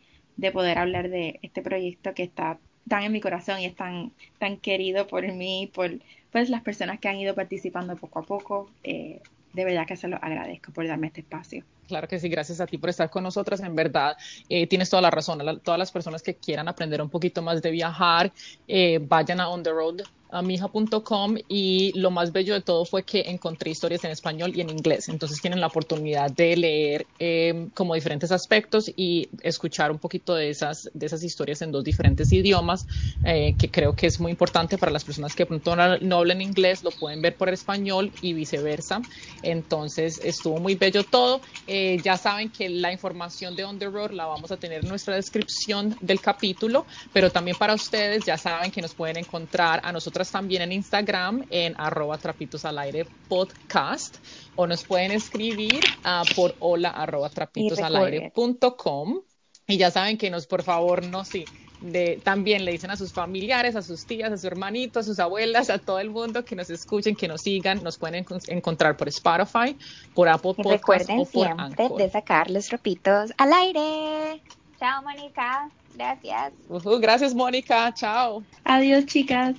poder hablar de este proyecto que está están en mi corazón y están tan querido por mí, por pues las personas que han ido participando poco a poco. Eh, de verdad que se lo agradezco por darme este espacio. Claro que sí, gracias a ti por estar con nosotras. En verdad, eh, tienes toda la razón. todas las personas que quieran aprender un poquito más de viajar, eh, vayan a On the Road mija.com y lo más bello de todo fue que encontré historias en español y en inglés. Entonces tienen la oportunidad de leer em, como diferentes aspectos y escuchar un poquito de esas, de esas historias en dos diferentes idiomas, eh, que creo que es muy importante para las personas que pronto no, hablan inglés, lo pueden ver por español y viceversa. Entonces estuvo muy bello todo. Eh, ya saben que la información de On the Road la vamos a tener en nuestra descripción del capítulo, pero también para ustedes ya saben que nos pueden encontrar a nosotros también en Instagram en arroba trapitos al aire podcast o nos pueden escribir uh, por hola arroba trapitos al aire punto com. Y ya saben que nos, por favor, no, sí, de, también le dicen a sus familiares, a sus tías, a sus hermanitos, a sus abuelas, a todo el mundo que nos escuchen, que nos sigan, nos pueden encontrar por Spotify, por Apple Podcasts Recuerden o por siempre de sacar los trapitos al aire. Chao, Mónica. Gracias. gracias, Mónica. Chao. Adiós, chicas.